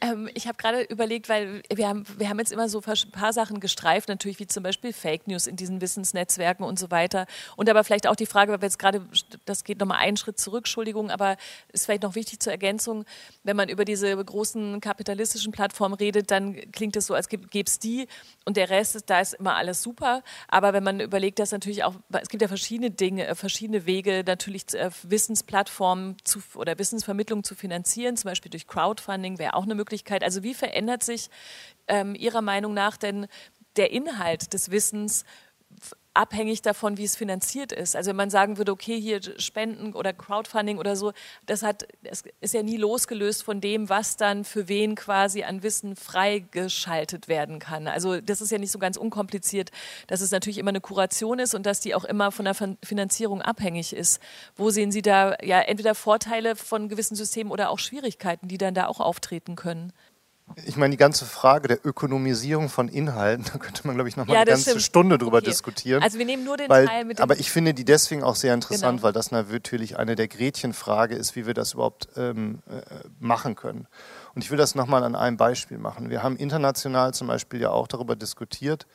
Ähm, ich habe gerade überlegt, weil wir haben, wir haben jetzt immer so ein paar Sachen gestreift, natürlich wie zum Beispiel Fake News in diesen Wissensnetzwerken und so weiter. Und aber vielleicht auch die Frage, weil wir jetzt gerade, das geht nochmal einen Schritt zurück, Entschuldigung, aber ist vielleicht noch wichtig zur Ergänzung, wenn man über diese großen kapitalistischen Plattformen redet, dann klingt es so, als gäbe es die und der Rest, da ist immer alles super. Aber wenn man überlegt, dass natürlich auch, es gibt ja verschiedene Dinge, äh, verschiedene Wege, natürlich äh, Wissensplattformen zu, oder Wissensvermittlung zu finanzieren, zum Beispiel durch Crowdfunding wäre auch eine Möglichkeit. Also wie verändert sich ähm, Ihrer Meinung nach denn der Inhalt des Wissens abhängig davon, wie es finanziert ist. Also wenn man sagen würde, okay, hier Spenden oder Crowdfunding oder so, das hat, es ist ja nie losgelöst von dem, was dann für wen quasi an Wissen freigeschaltet werden kann. Also das ist ja nicht so ganz unkompliziert, dass es natürlich immer eine Kuration ist und dass die auch immer von der Finanzierung abhängig ist. Wo sehen Sie da ja entweder Vorteile von gewissen Systemen oder auch Schwierigkeiten, die dann da auch auftreten können? Ich meine, die ganze Frage der Ökonomisierung von Inhalten, <laughs> da könnte man, glaube ich, noch mal ja, eine ganze stimmt. Stunde drüber okay. diskutieren. Also wir nehmen nur den weil, Teil mit dem Aber ich finde die deswegen auch sehr interessant, genau. weil das natürlich eine der Gretchenfrage ist, wie wir das überhaupt ähm, äh, machen können. Und ich will das nochmal an einem Beispiel machen. Wir haben international zum Beispiel ja auch darüber diskutiert,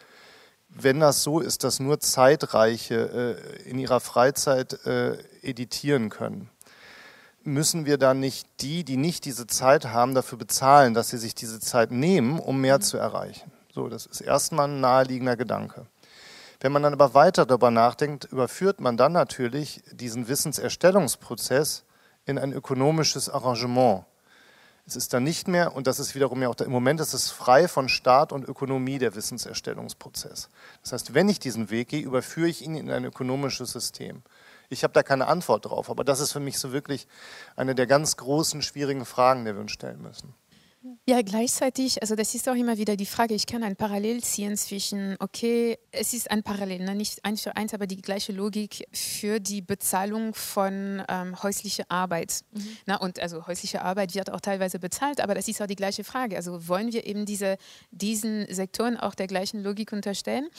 wenn das so ist, dass nur Zeitreiche äh, in ihrer Freizeit äh, editieren können müssen wir dann nicht die, die nicht diese Zeit haben, dafür bezahlen, dass sie sich diese Zeit nehmen, um mehr mhm. zu erreichen. So, das ist erstmal ein naheliegender Gedanke. Wenn man dann aber weiter darüber nachdenkt, überführt man dann natürlich diesen Wissenserstellungsprozess in ein ökonomisches Arrangement. Es ist dann nicht mehr, und das ist wiederum ja auch der, im Moment ist es frei von Staat und Ökonomie der Wissenserstellungsprozess. Das heißt, wenn ich diesen Weg gehe, überführe ich ihn in ein ökonomisches System. Ich habe da keine Antwort drauf, aber das ist für mich so wirklich eine der ganz großen, schwierigen Fragen, die wir uns stellen müssen. Ja, gleichzeitig, also das ist auch immer wieder die Frage, ich kann ein Parallel ziehen zwischen, okay, es ist ein Parallel, ne? nicht eins für eins, aber die gleiche Logik für die Bezahlung von ähm, häuslicher Arbeit. Mhm. Na, und also häusliche Arbeit wird auch teilweise bezahlt, aber das ist auch die gleiche Frage. Also wollen wir eben diese, diesen Sektoren auch der gleichen Logik unterstellen?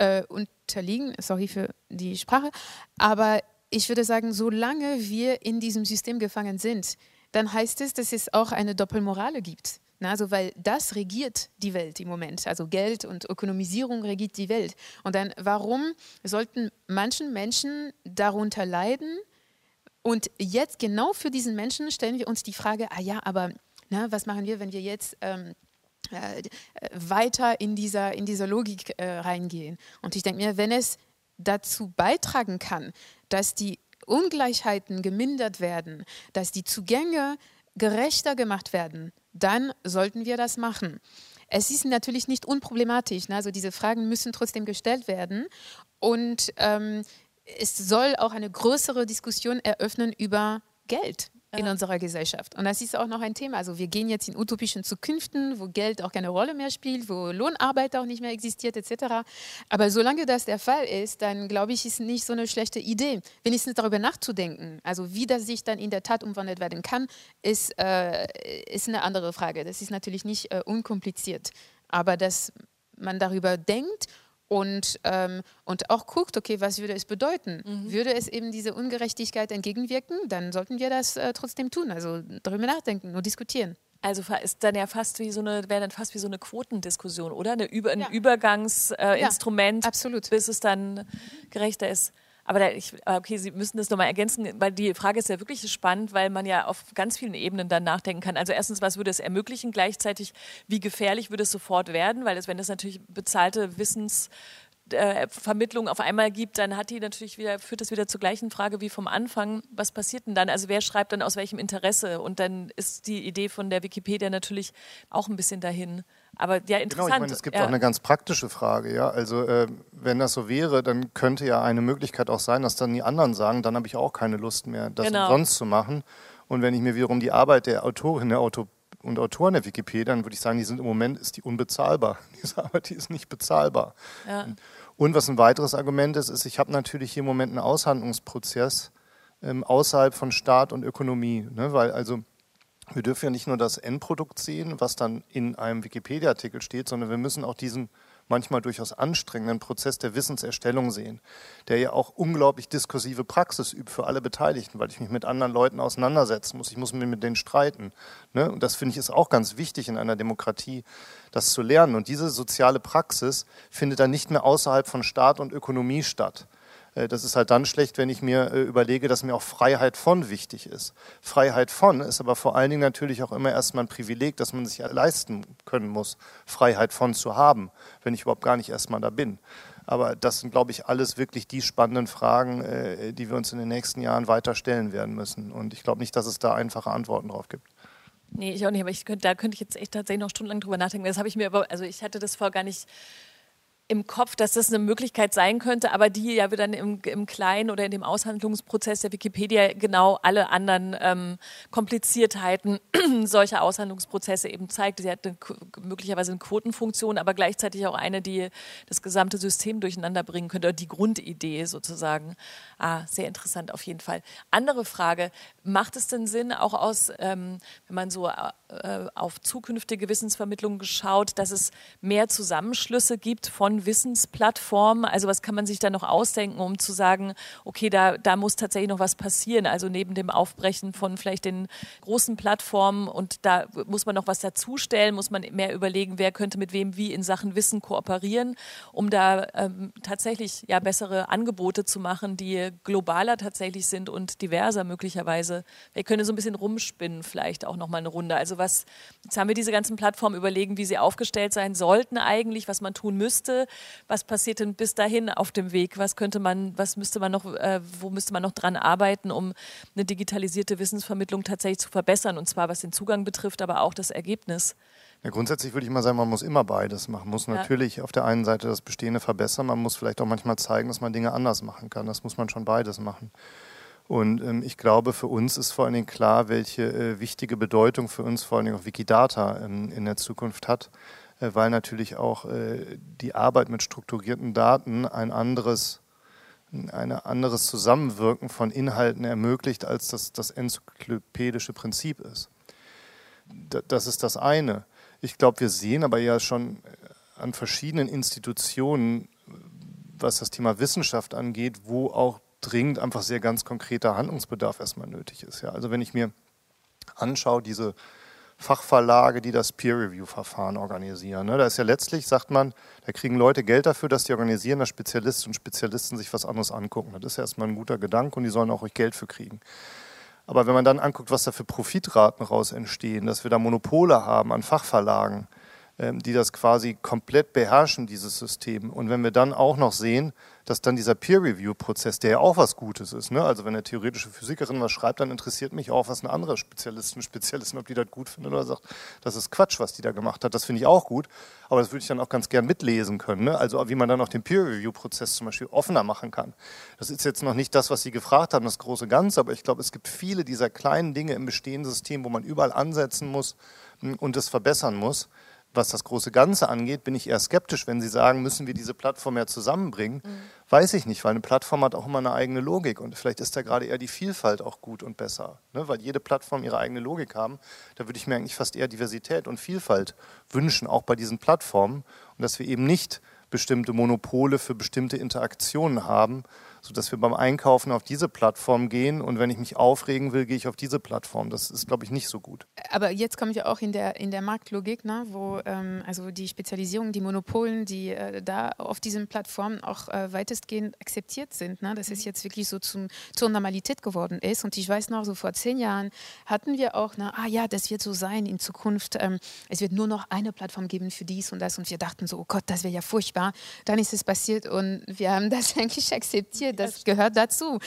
Äh, unterliegen, sorry für die Sprache, aber ich würde sagen, solange wir in diesem System gefangen sind, dann heißt es, dass es auch eine Doppelmorale gibt. Also, weil das regiert die Welt im Moment. Also Geld und Ökonomisierung regiert die Welt. Und dann, warum sollten manchen Menschen darunter leiden? Und jetzt genau für diesen Menschen stellen wir uns die Frage, ah ja, aber na, was machen wir, wenn wir jetzt ähm, äh, weiter in dieser, in dieser Logik äh, reingehen? Und ich denke mir, wenn es dazu beitragen kann, dass die Ungleichheiten gemindert werden, dass die Zugänge gerechter gemacht werden, dann sollten wir das machen. Es ist natürlich nicht unproblematisch, ne? also diese Fragen müssen trotzdem gestellt werden und ähm, es soll auch eine größere Diskussion eröffnen über Geld in ja. unserer Gesellschaft. Und das ist auch noch ein Thema. Also wir gehen jetzt in utopischen Zukünften, wo Geld auch keine Rolle mehr spielt, wo Lohnarbeit auch nicht mehr existiert, etc. Aber solange das der Fall ist, dann glaube ich, ist nicht so eine schlechte Idee, wenigstens darüber nachzudenken. Also wie das sich dann in der Tat umwandelt werden kann, ist, äh, ist eine andere Frage. Das ist natürlich nicht äh, unkompliziert. Aber dass man darüber denkt und, ähm, und auch guckt, okay, was würde es bedeuten? Mhm. Würde es eben diese Ungerechtigkeit entgegenwirken, dann sollten wir das äh, trotzdem tun. Also darüber nachdenken, nur diskutieren. Also ist dann ja fast wie so eine, wäre dann fast wie so eine Quotendiskussion, oder? Eine Über, ein ja. Übergangsinstrument, äh, bis es dann gerechter ist. Aber da, ich, okay, Sie müssen das nochmal ergänzen, weil die Frage ist ja wirklich spannend, weil man ja auf ganz vielen Ebenen dann nachdenken kann. Also erstens, was würde es ermöglichen? Gleichzeitig, wie gefährlich würde es sofort werden? Weil es, wenn es natürlich bezahlte Wissens äh, Vermittlung auf einmal gibt, dann hat die natürlich wieder, führt das wieder zur gleichen Frage wie vom Anfang. Was passiert denn dann? Also wer schreibt dann aus welchem Interesse? Und dann ist die Idee von der Wikipedia natürlich auch ein bisschen dahin. Aber ja, interessant. Genau, ich meine, es gibt ja. auch eine ganz praktische Frage, ja. Also äh, wenn das so wäre, dann könnte ja eine Möglichkeit auch sein, dass dann die anderen sagen, dann habe ich auch keine Lust mehr, das genau. umsonst zu machen. Und wenn ich mir wiederum die Arbeit der Autorin, der Autor und Autoren der Wikipedia, dann würde ich sagen, die sind im Moment ist die unbezahlbar. <laughs> Diese Arbeit, die ist nicht bezahlbar. Ja. Und was ein weiteres Argument ist, ist, ich habe natürlich hier im Moment einen Aushandlungsprozess ähm, außerhalb von Staat und Ökonomie. Ne? Weil also wir dürfen ja nicht nur das Endprodukt sehen, was dann in einem Wikipedia-Artikel steht, sondern wir müssen auch diesen manchmal durchaus anstrengenden Prozess der Wissenserstellung sehen, der ja auch unglaublich diskursive Praxis übt für alle Beteiligten, weil ich mich mit anderen Leuten auseinandersetzen muss, ich muss mich mit denen streiten. Ne? Und das finde ich ist auch ganz wichtig in einer Demokratie, das zu lernen. Und diese soziale Praxis findet dann nicht mehr außerhalb von Staat und Ökonomie statt. Äh, das ist halt dann schlecht, wenn ich mir äh, überlege, dass mir auch Freiheit von wichtig ist. Freiheit von ist aber vor allen Dingen natürlich auch immer erstmal ein Privileg, das man sich leisten können muss, Freiheit von zu haben, wenn ich überhaupt gar nicht erstmal da bin. Aber das sind, glaube ich, alles wirklich die spannenden Fragen, äh, die wir uns in den nächsten Jahren weiter stellen werden müssen. Und ich glaube nicht, dass es da einfache Antworten drauf gibt. Nee, ich auch nicht, aber ich könnte, da könnte ich jetzt echt tatsächlich noch stundenlang drüber nachdenken. Das habe ich mir aber, also ich hatte das vor gar nicht im Kopf, dass das eine Möglichkeit sein könnte, aber die ja dann im, im Kleinen oder in dem Aushandlungsprozess der Wikipedia genau alle anderen ähm, Kompliziertheiten <clears throat> solcher Aushandlungsprozesse eben zeigt. Sie hat eine, möglicherweise eine Quotenfunktion, aber gleichzeitig auch eine, die das gesamte System durcheinander bringen könnte, oder die Grundidee sozusagen. Ah, sehr interessant auf jeden Fall. Andere Frage, macht es denn Sinn, auch aus, ähm, wenn man so äh, auf zukünftige Wissensvermittlung geschaut, dass es mehr Zusammenschlüsse gibt von Wissensplattformen? Also was kann man sich da noch ausdenken, um zu sagen, okay, da, da muss tatsächlich noch was passieren? Also neben dem Aufbrechen von vielleicht den großen Plattformen und da muss man noch was dazustellen, muss man mehr überlegen, wer könnte mit wem wie in Sachen Wissen kooperieren, um da ähm, tatsächlich ja bessere Angebote zu machen, die globaler tatsächlich sind und diverser möglicherweise. Wir können so ein bisschen rumspinnen, vielleicht auch noch mal eine Runde. Also was, jetzt haben wir diese ganzen Plattformen überlegen, wie sie aufgestellt sein sollten eigentlich, was man tun müsste was passiert denn bis dahin auf dem Weg? Was könnte man, was müsste man noch, äh, wo müsste man noch dran arbeiten, um eine digitalisierte Wissensvermittlung tatsächlich zu verbessern? Und zwar was den Zugang betrifft, aber auch das Ergebnis. Ja, grundsätzlich würde ich mal sagen, man muss immer beides machen. Man muss natürlich ja. auf der einen Seite das Bestehende verbessern, man muss vielleicht auch manchmal zeigen, dass man Dinge anders machen kann. Das muss man schon beides machen. Und ähm, ich glaube, für uns ist vor allen Dingen klar, welche äh, wichtige Bedeutung für uns vor allen Dingen auch Wikidata ähm, in der Zukunft hat. Äh, weil natürlich auch äh, die Arbeit mit strukturierten Daten ein anderes, ein anderes Zusammenwirken von Inhalten ermöglicht, als das das enzyklopädische Prinzip ist. Das ist das eine. Ich glaube, wir sehen aber ja schon äh, an verschiedenen Institutionen, was das Thema Wissenschaft angeht, wo auch dringend einfach sehr ganz konkreter Handlungsbedarf erstmal nötig ist. Ja, also wenn ich mir anschaue, diese Fachverlage, die das Peer-Review-Verfahren organisieren. Ne? Da ist ja letztlich, sagt man, da kriegen Leute Geld dafür, dass die organisieren, dass Spezialisten und Spezialisten sich was anderes angucken. Das ist ja erstmal ein guter Gedanke und die sollen auch ruhig Geld für kriegen. Aber wenn man dann anguckt, was da für Profitraten raus entstehen, dass wir da Monopole haben an Fachverlagen, ähm, die das quasi komplett beherrschen, dieses System. Und wenn wir dann auch noch sehen, dass dann dieser Peer-Review-Prozess, der ja auch was Gutes ist, ne? also wenn eine theoretische Physikerin was schreibt, dann interessiert mich auch, was eine andere Spezialistin, Spezialistin, ob die das gut findet oder sagt, das ist Quatsch, was die da gemacht hat. Das finde ich auch gut, aber das würde ich dann auch ganz gern mitlesen können. Ne? Also wie man dann auch den Peer-Review-Prozess zum Beispiel offener machen kann. Das ist jetzt noch nicht das, was Sie gefragt haben, das große Ganze, aber ich glaube, es gibt viele dieser kleinen Dinge im bestehenden System, wo man überall ansetzen muss hm, und es verbessern muss was das große Ganze angeht, bin ich eher skeptisch, wenn Sie sagen, müssen wir diese Plattform ja zusammenbringen. Mhm. Weiß ich nicht, weil eine Plattform hat auch immer eine eigene Logik und vielleicht ist da gerade eher die Vielfalt auch gut und besser, ne? weil jede Plattform ihre eigene Logik haben. Da würde ich mir eigentlich fast eher Diversität und Vielfalt wünschen, auch bei diesen Plattformen und dass wir eben nicht bestimmte Monopole für bestimmte Interaktionen haben, sodass wir beim Einkaufen auf diese Plattform gehen und wenn ich mich aufregen will, gehe ich auf diese Plattform. Das ist, glaube ich, nicht so gut. Aber jetzt komme ich auch in der, in der Marktlogik, ne, wo ähm, also die Spezialisierung, die Monopolen, die äh, da auf diesen Plattformen auch äh, weitestgehend akzeptiert sind, ne, dass es jetzt wirklich so zum, zur Normalität geworden ist. Und ich weiß noch, so vor zehn Jahren hatten wir auch, ne, ah ja, das wird so sein in Zukunft. Ähm, es wird nur noch eine Plattform geben für dies und das. Und wir dachten so, oh Gott, das wäre ja furchtbar. Dann ist es passiert und wir haben das <laughs> eigentlich akzeptiert das gehört dazu.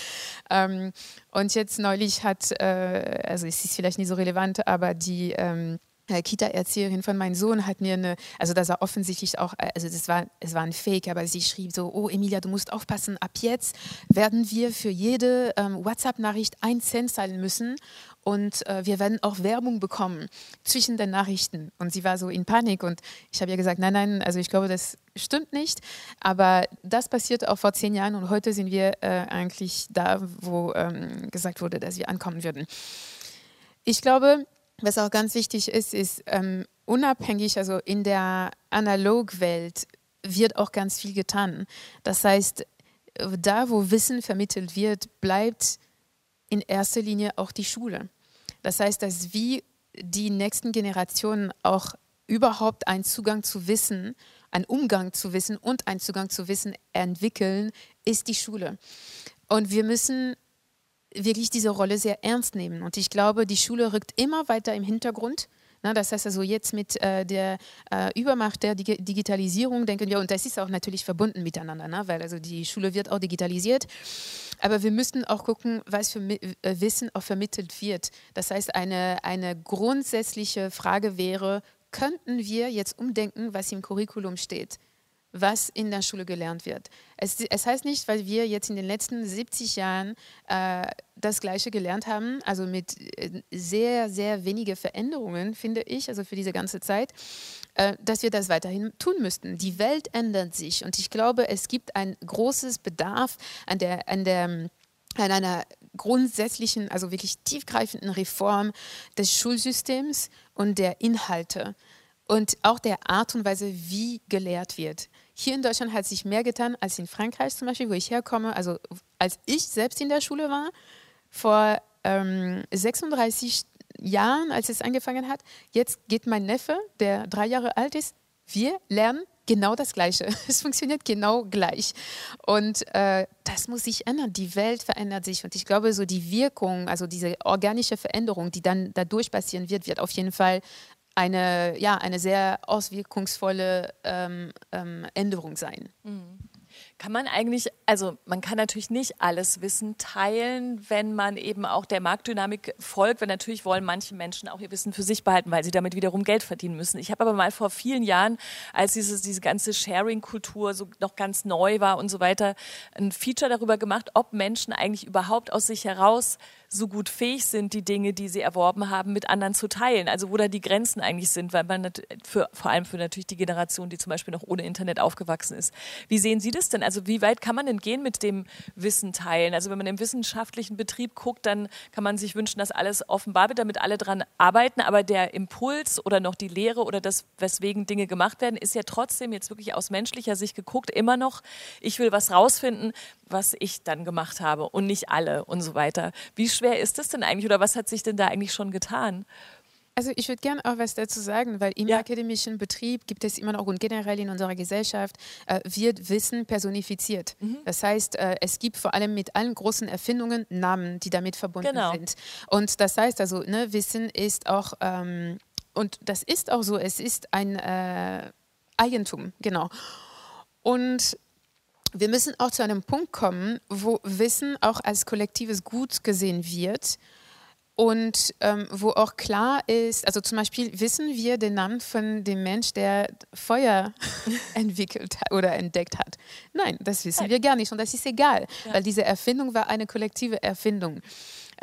Ähm, und jetzt neulich hat, äh, also es ist vielleicht nicht so relevant, aber die ähm, äh, Kita-Erzieherin von meinem Sohn hat mir eine, also das war offensichtlich auch, also das war, es war ein Fake, aber sie schrieb so, oh Emilia, du musst aufpassen, ab jetzt werden wir für jede ähm, WhatsApp-Nachricht ein Cent zahlen müssen und äh, wir werden auch Werbung bekommen zwischen den Nachrichten. Und sie war so in Panik und ich habe ihr gesagt, nein, nein, also ich glaube, das stimmt nicht. Aber das passiert auch vor zehn Jahren und heute sind wir äh, eigentlich da, wo ähm, gesagt wurde, dass wir ankommen würden. Ich glaube, was auch ganz wichtig ist, ist ähm, unabhängig, also in der Analogwelt wird auch ganz viel getan. Das heißt, da, wo Wissen vermittelt wird, bleibt in erster Linie auch die Schule. Das heißt, dass wir die nächsten Generationen auch überhaupt einen Zugang zu Wissen, einen Umgang zu Wissen und einen Zugang zu Wissen entwickeln, ist die Schule. Und wir müssen wirklich diese Rolle sehr ernst nehmen. Und ich glaube, die Schule rückt immer weiter im Hintergrund. Na, das heißt also jetzt mit äh, der äh, Übermacht der Dig Digitalisierung denken wir, und das ist auch natürlich verbunden miteinander, ne? weil also die Schule wird auch digitalisiert. Aber wir müssten auch gucken, was für äh, Wissen auch vermittelt wird. Das heißt, eine, eine grundsätzliche Frage wäre, könnten wir jetzt umdenken, was im Curriculum steht? Was in der Schule gelernt wird. Es, es, heißt nicht, weil wir jetzt in den letzten 70 Jahren äh, das Gleiche gelernt haben, also mit äh, sehr, sehr wenigen Veränderungen, finde ich, also für diese ganze Zeit, äh, dass wir das weiterhin tun müssten. Die Welt ändert sich und ich glaube, es gibt ein großes Bedarf an der, an der an einer grundsätzlichen, also wirklich tiefgreifenden Reform des Schulsystems und der Inhalte und auch der Art und Weise, wie gelehrt wird. Hier in Deutschland hat sich mehr getan als in Frankreich zum Beispiel, wo ich herkomme. Also als ich selbst in der Schule war, vor ähm, 36 Jahren, als es angefangen hat, jetzt geht mein Neffe, der drei Jahre alt ist, wir lernen genau das Gleiche. <laughs> Es funktioniert genau gleich. Und äh, das muss sich ändern. Die Welt verändert sich. Und ich glaube, so die Wirkung, also diese organische Veränderung, die dann dadurch passieren wird, wird auf jeden Fall eine, ja, eine sehr auswirkungsvolle ähm, ähm, Änderung sein. Mhm. Kann man eigentlich, also man kann natürlich nicht alles Wissen teilen, wenn man eben auch der Marktdynamik folgt, weil natürlich wollen manche Menschen auch ihr Wissen für sich behalten, weil sie damit wiederum Geld verdienen müssen. Ich habe aber mal vor vielen Jahren, als dieses, diese ganze Sharing-Kultur so noch ganz neu war und so weiter, ein Feature darüber gemacht, ob Menschen eigentlich überhaupt aus sich heraus so gut fähig sind, die Dinge, die sie erworben haben, mit anderen zu teilen. Also wo da die Grenzen eigentlich sind, weil man für, vor allem für natürlich die Generation, die zum Beispiel noch ohne Internet aufgewachsen ist. Wie sehen Sie das denn? Also wie weit kann man denn gehen mit dem Wissen teilen? Also wenn man im wissenschaftlichen Betrieb guckt, dann kann man sich wünschen, dass alles offenbar wird, damit alle dran arbeiten. Aber der Impuls oder noch die Lehre oder das, weswegen Dinge gemacht werden, ist ja trotzdem jetzt wirklich aus menschlicher Sicht geguckt immer noch, ich will was rausfinden, was ich dann gemacht habe und nicht alle und so weiter. Wie schwer ist das denn eigentlich oder was hat sich denn da eigentlich schon getan? Also ich würde gerne auch was dazu sagen, weil im ja. akademischen Betrieb gibt es immer noch und generell in unserer Gesellschaft äh, wird Wissen personifiziert. Mhm. Das heißt, äh, es gibt vor allem mit allen großen Erfindungen Namen, die damit verbunden genau. sind. Und das heißt also, ne, Wissen ist auch, ähm, und das ist auch so, es ist ein äh, Eigentum, genau. Und wir müssen auch zu einem Punkt kommen, wo Wissen auch als kollektives Gut gesehen wird und ähm, wo auch klar ist, also zum Beispiel wissen wir den Namen von dem Mensch, der Feuer <laughs> entwickelt oder entdeckt hat. Nein, das wissen wir gar nicht und das ist egal, ja. weil diese Erfindung war eine kollektive Erfindung.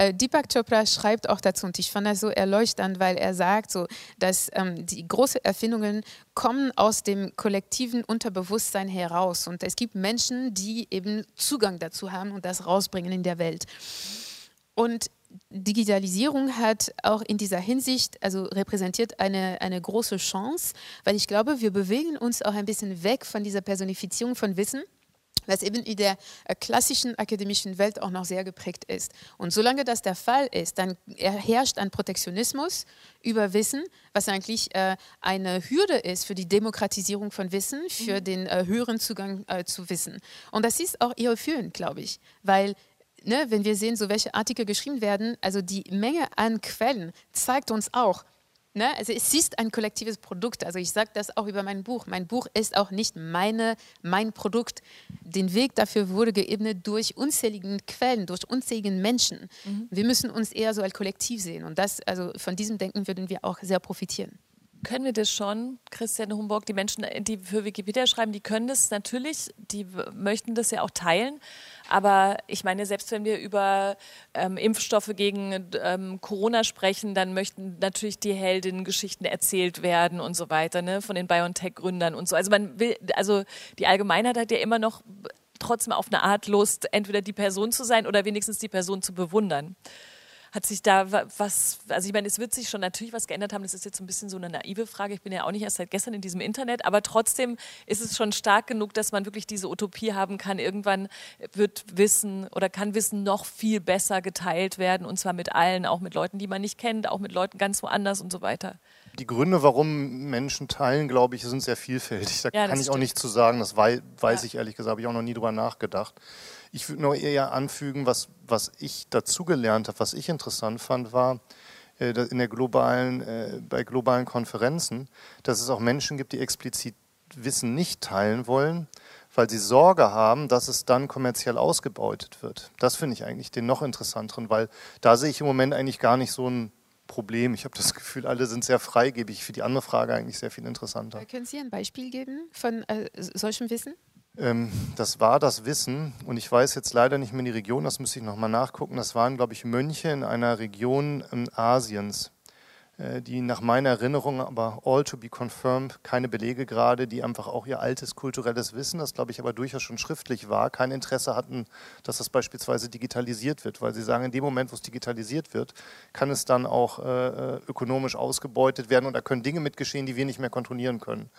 Äh, Deepak Chopra schreibt auch dazu und ich fand das so erleuchtend, weil er sagt, so, dass ähm, die großen Erfindungen kommen aus dem kollektiven Unterbewusstsein heraus und es gibt Menschen, die eben Zugang dazu haben und das rausbringen in der Welt. Und Digitalisierung hat auch in dieser Hinsicht, also repräsentiert eine, eine große Chance, weil ich glaube, wir bewegen uns auch ein bisschen weg von dieser Personifizierung von Wissen was eben in der äh, klassischen akademischen Welt auch noch sehr geprägt ist. Und solange das der Fall ist, dann herrscht ein Protektionismus über Wissen, was eigentlich äh, eine Hürde ist für die Demokratisierung von Wissen, für mhm. den äh, höheren Zugang äh, zu Wissen. Und das ist auch irreführend, glaube ich, weil Ne, wenn wir sehen, so welche Artikel geschrieben werden, also die Menge an Quellen zeigt uns auch, Ne? Also es ist ein kollektives Produkt. Also ich sage das auch über mein Buch. Mein Buch ist auch nicht meine, mein Produkt. Den Weg dafür wurde geebnet durch unzählige Quellen, durch unzählige Menschen. Mhm. Wir müssen uns eher so als Kollektiv sehen. Und das, also von diesem Denken würden wir auch sehr profitieren. Können wir das schon, Christian Humburg, die Menschen, die für Wikipedia schreiben, die können das natürlich, die möchten das ja auch teilen. Aber ich meine, selbst wenn wir über ähm, Impfstoffe gegen ähm, Corona sprechen, dann möchten natürlich die Heldinnen-Geschichten erzählt werden und so weiter, ne, von den BioNTech-Gründern und so. Also man will, also die Allgemeinheit hat ja immer noch trotzdem auf eine Art Lust, entweder die Person zu sein oder wenigstens die Person zu bewundern. Hat sich da was, also ich meine, es wird sich schon natürlich was geändert haben. Das ist jetzt ein bisschen so eine naive Frage. Ich bin ja auch nicht erst seit gestern in diesem Internet, aber trotzdem ist es schon stark genug, dass man wirklich diese Utopie haben kann. Irgendwann wird Wissen oder kann Wissen noch viel besser geteilt werden und zwar mit allen, auch mit Leuten, die man nicht kennt, auch mit Leuten ganz woanders und so weiter. Die Gründe, warum Menschen teilen, glaube ich, sind sehr vielfältig. Da ja, kann ich stimmt. auch nicht zu sagen. Das weiß, weiß ja. ich ehrlich gesagt, habe ich auch noch nie drüber nachgedacht. Ich würde nur eher anfügen, was, was ich dazugelernt habe, was ich interessant fand, war äh, in der globalen, äh, bei globalen Konferenzen, dass es auch Menschen gibt, die explizit Wissen nicht teilen wollen, weil sie Sorge haben, dass es dann kommerziell ausgebeutet wird. Das finde ich eigentlich den noch interessanteren, weil da sehe ich im Moment eigentlich gar nicht so ein Problem. Ich habe das <laughs> Gefühl, alle sind sehr freigebig. Für die andere Frage eigentlich sehr viel interessanter. Können Sie ein Beispiel geben von äh, solchem Wissen? Ähm, das war das Wissen, und ich weiß jetzt leider nicht mehr die Region, das müsste ich nochmal nachgucken. Das waren, glaube ich, Mönche in einer Region ähm, Asiens, äh, die nach meiner Erinnerung, aber all to be confirmed, keine Belege gerade, die einfach auch ihr altes kulturelles Wissen, das glaube ich aber durchaus schon schriftlich war, kein Interesse hatten, dass das beispielsweise digitalisiert wird, weil sie sagen, in dem Moment, wo es digitalisiert wird, kann es dann auch äh, äh ökonomisch ausgebeutet werden und da können Dinge mitgeschehen, die wir nicht mehr kontrollieren können.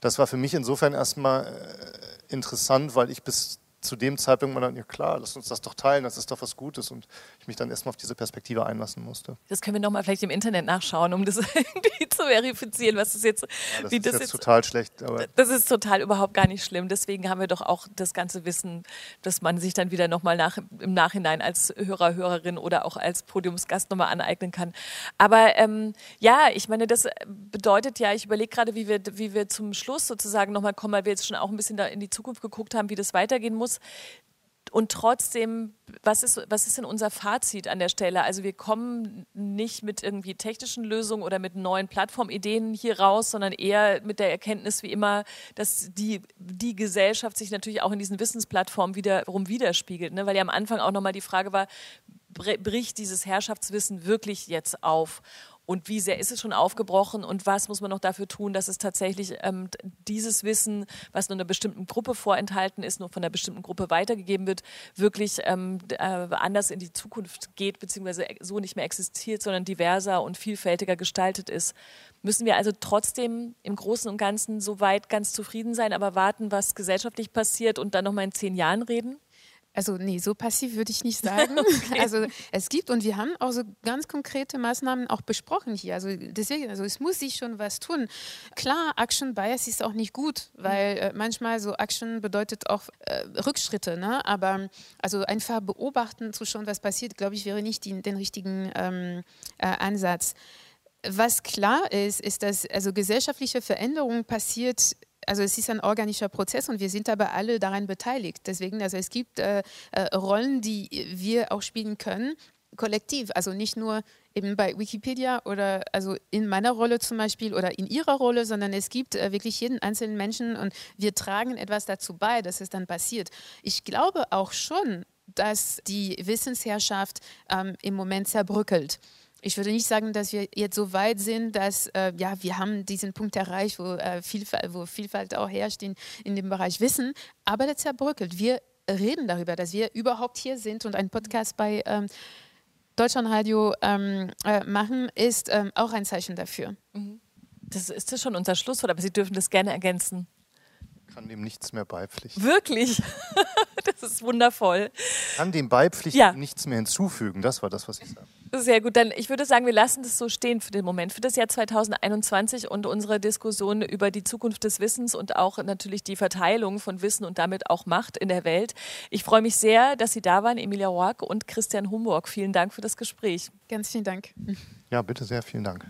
Das war für mich insofern erstmal äh, interessant, weil ich bis zu dem Zeitpunkt dann, ja klar, lass uns das doch teilen, das ist doch was Gutes. Und ich mich dann erstmal auf diese Perspektive einlassen musste. Das können wir nochmal vielleicht im Internet nachschauen, um das <laughs> irgendwie zu verifizieren, was das jetzt, ja, das wie ist das jetzt, jetzt total schlecht. Aber das ist total überhaupt gar nicht schlimm. Deswegen haben wir doch auch das ganze Wissen, dass man sich dann wieder nochmal nach, im Nachhinein als Hörer, Hörerin oder auch als Podiumsgast nochmal aneignen kann. Aber ähm, ja, ich meine, das bedeutet ja, ich überlege gerade, wie wir, wie wir zum Schluss sozusagen nochmal kommen, weil wir jetzt schon auch ein bisschen da in die Zukunft geguckt haben, wie das weitergehen muss muss. Und trotzdem, was ist, was ist denn unser Fazit an der Stelle? Also wir kommen nicht mit irgendwie technischen Lösungen oder mit neuen Plattformideen hier raus, sondern eher mit der Erkenntnis wie immer, dass die, die Gesellschaft sich natürlich auch in diesen Wissensplattformen wiederum widerspiegelt. Ne? Weil ja am Anfang auch nochmal die Frage war, bricht dieses Herrschaftswissen wirklich jetzt auf? Und wie sehr ist es schon aufgebrochen und was muss man noch dafür tun, dass es tatsächlich ähm, dieses Wissen, was nur einer bestimmten Gruppe vorenthalten ist, nur von einer bestimmten Gruppe weitergegeben wird, wirklich ähm, äh, anders in die Zukunft geht, beziehungsweise so nicht mehr existiert, sondern diverser und vielfältiger gestaltet ist. Müssen wir also trotzdem im Großen und Ganzen so weit ganz zufrieden sein, aber warten, was gesellschaftlich passiert und dann nochmal in zehn Jahren reden? Also nee, so passiv würde ich nicht <laughs> sagen. okay. Also es gibt und wir haben auch so ganz konkrete Maßnahmen auch besprochen hier. Also deswegen, also es muss sich schon was tun. Klar, Action Bias ist auch nicht gut, weil äh, manchmal so Action bedeutet auch äh, Rückschritte. Ne? Aber also einfach beobachten, zu schauen, was passiert, glaube ich, wäre nicht die, den richtigen ähm, äh, Ansatz. Was klar ist, ist, dass also gesellschaftliche Veränderung passiert also es ist ein organischer Prozess und wir sind aber alle daran beteiligt. Deswegen, also es gibt äh, äh, Rollen, die wir auch spielen können, kollektiv. Also nicht nur eben bei Wikipedia oder also in meiner Rolle zum Beispiel oder in ihrer Rolle, sondern es gibt äh, wirklich jeden einzelnen Menschen und wir tragen etwas dazu bei, dass es dann passiert. Ich glaube auch schon, dass die Wissensherrschaft ähm, im Moment zerbröckelt ich würde nicht sagen, dass wir jetzt so weit sind, dass äh, ja, wir haben diesen Punkt erreicht, wo, äh, Vielfalt, wo Vielfalt auch herrscht in, in dem Bereich Wissen, aber das zerbröckelt. Wir reden darüber, dass wir überhaupt hier sind und einen Podcast bei ähm, Deutschlandradio ähm, äh, machen, ist ähm, auch ein Zeichen dafür. Mhm. Das ist das schon unser Schlusswort, aber Sie dürfen das gerne ergänzen. Ich kann dem nichts mehr beipflichten. Wirklich? <laughs> das ist wundervoll. Ich kann dem beipflichten ja. nichts mehr hinzufügen. Das war das, was ich sage. Sehr gut, dann ich würde sagen, wir lassen das so stehen für den Moment, für das Jahr 2021 und unsere Diskussion über die Zukunft des Wissens und auch natürlich die Verteilung von Wissen und damit auch Macht in der Welt. Ich freue mich sehr, dass Sie da waren, Emilia Roark und Christian Humburg. Vielen Dank für das Gespräch. Ganz vielen Dank. Ja, bitte sehr, vielen Dank.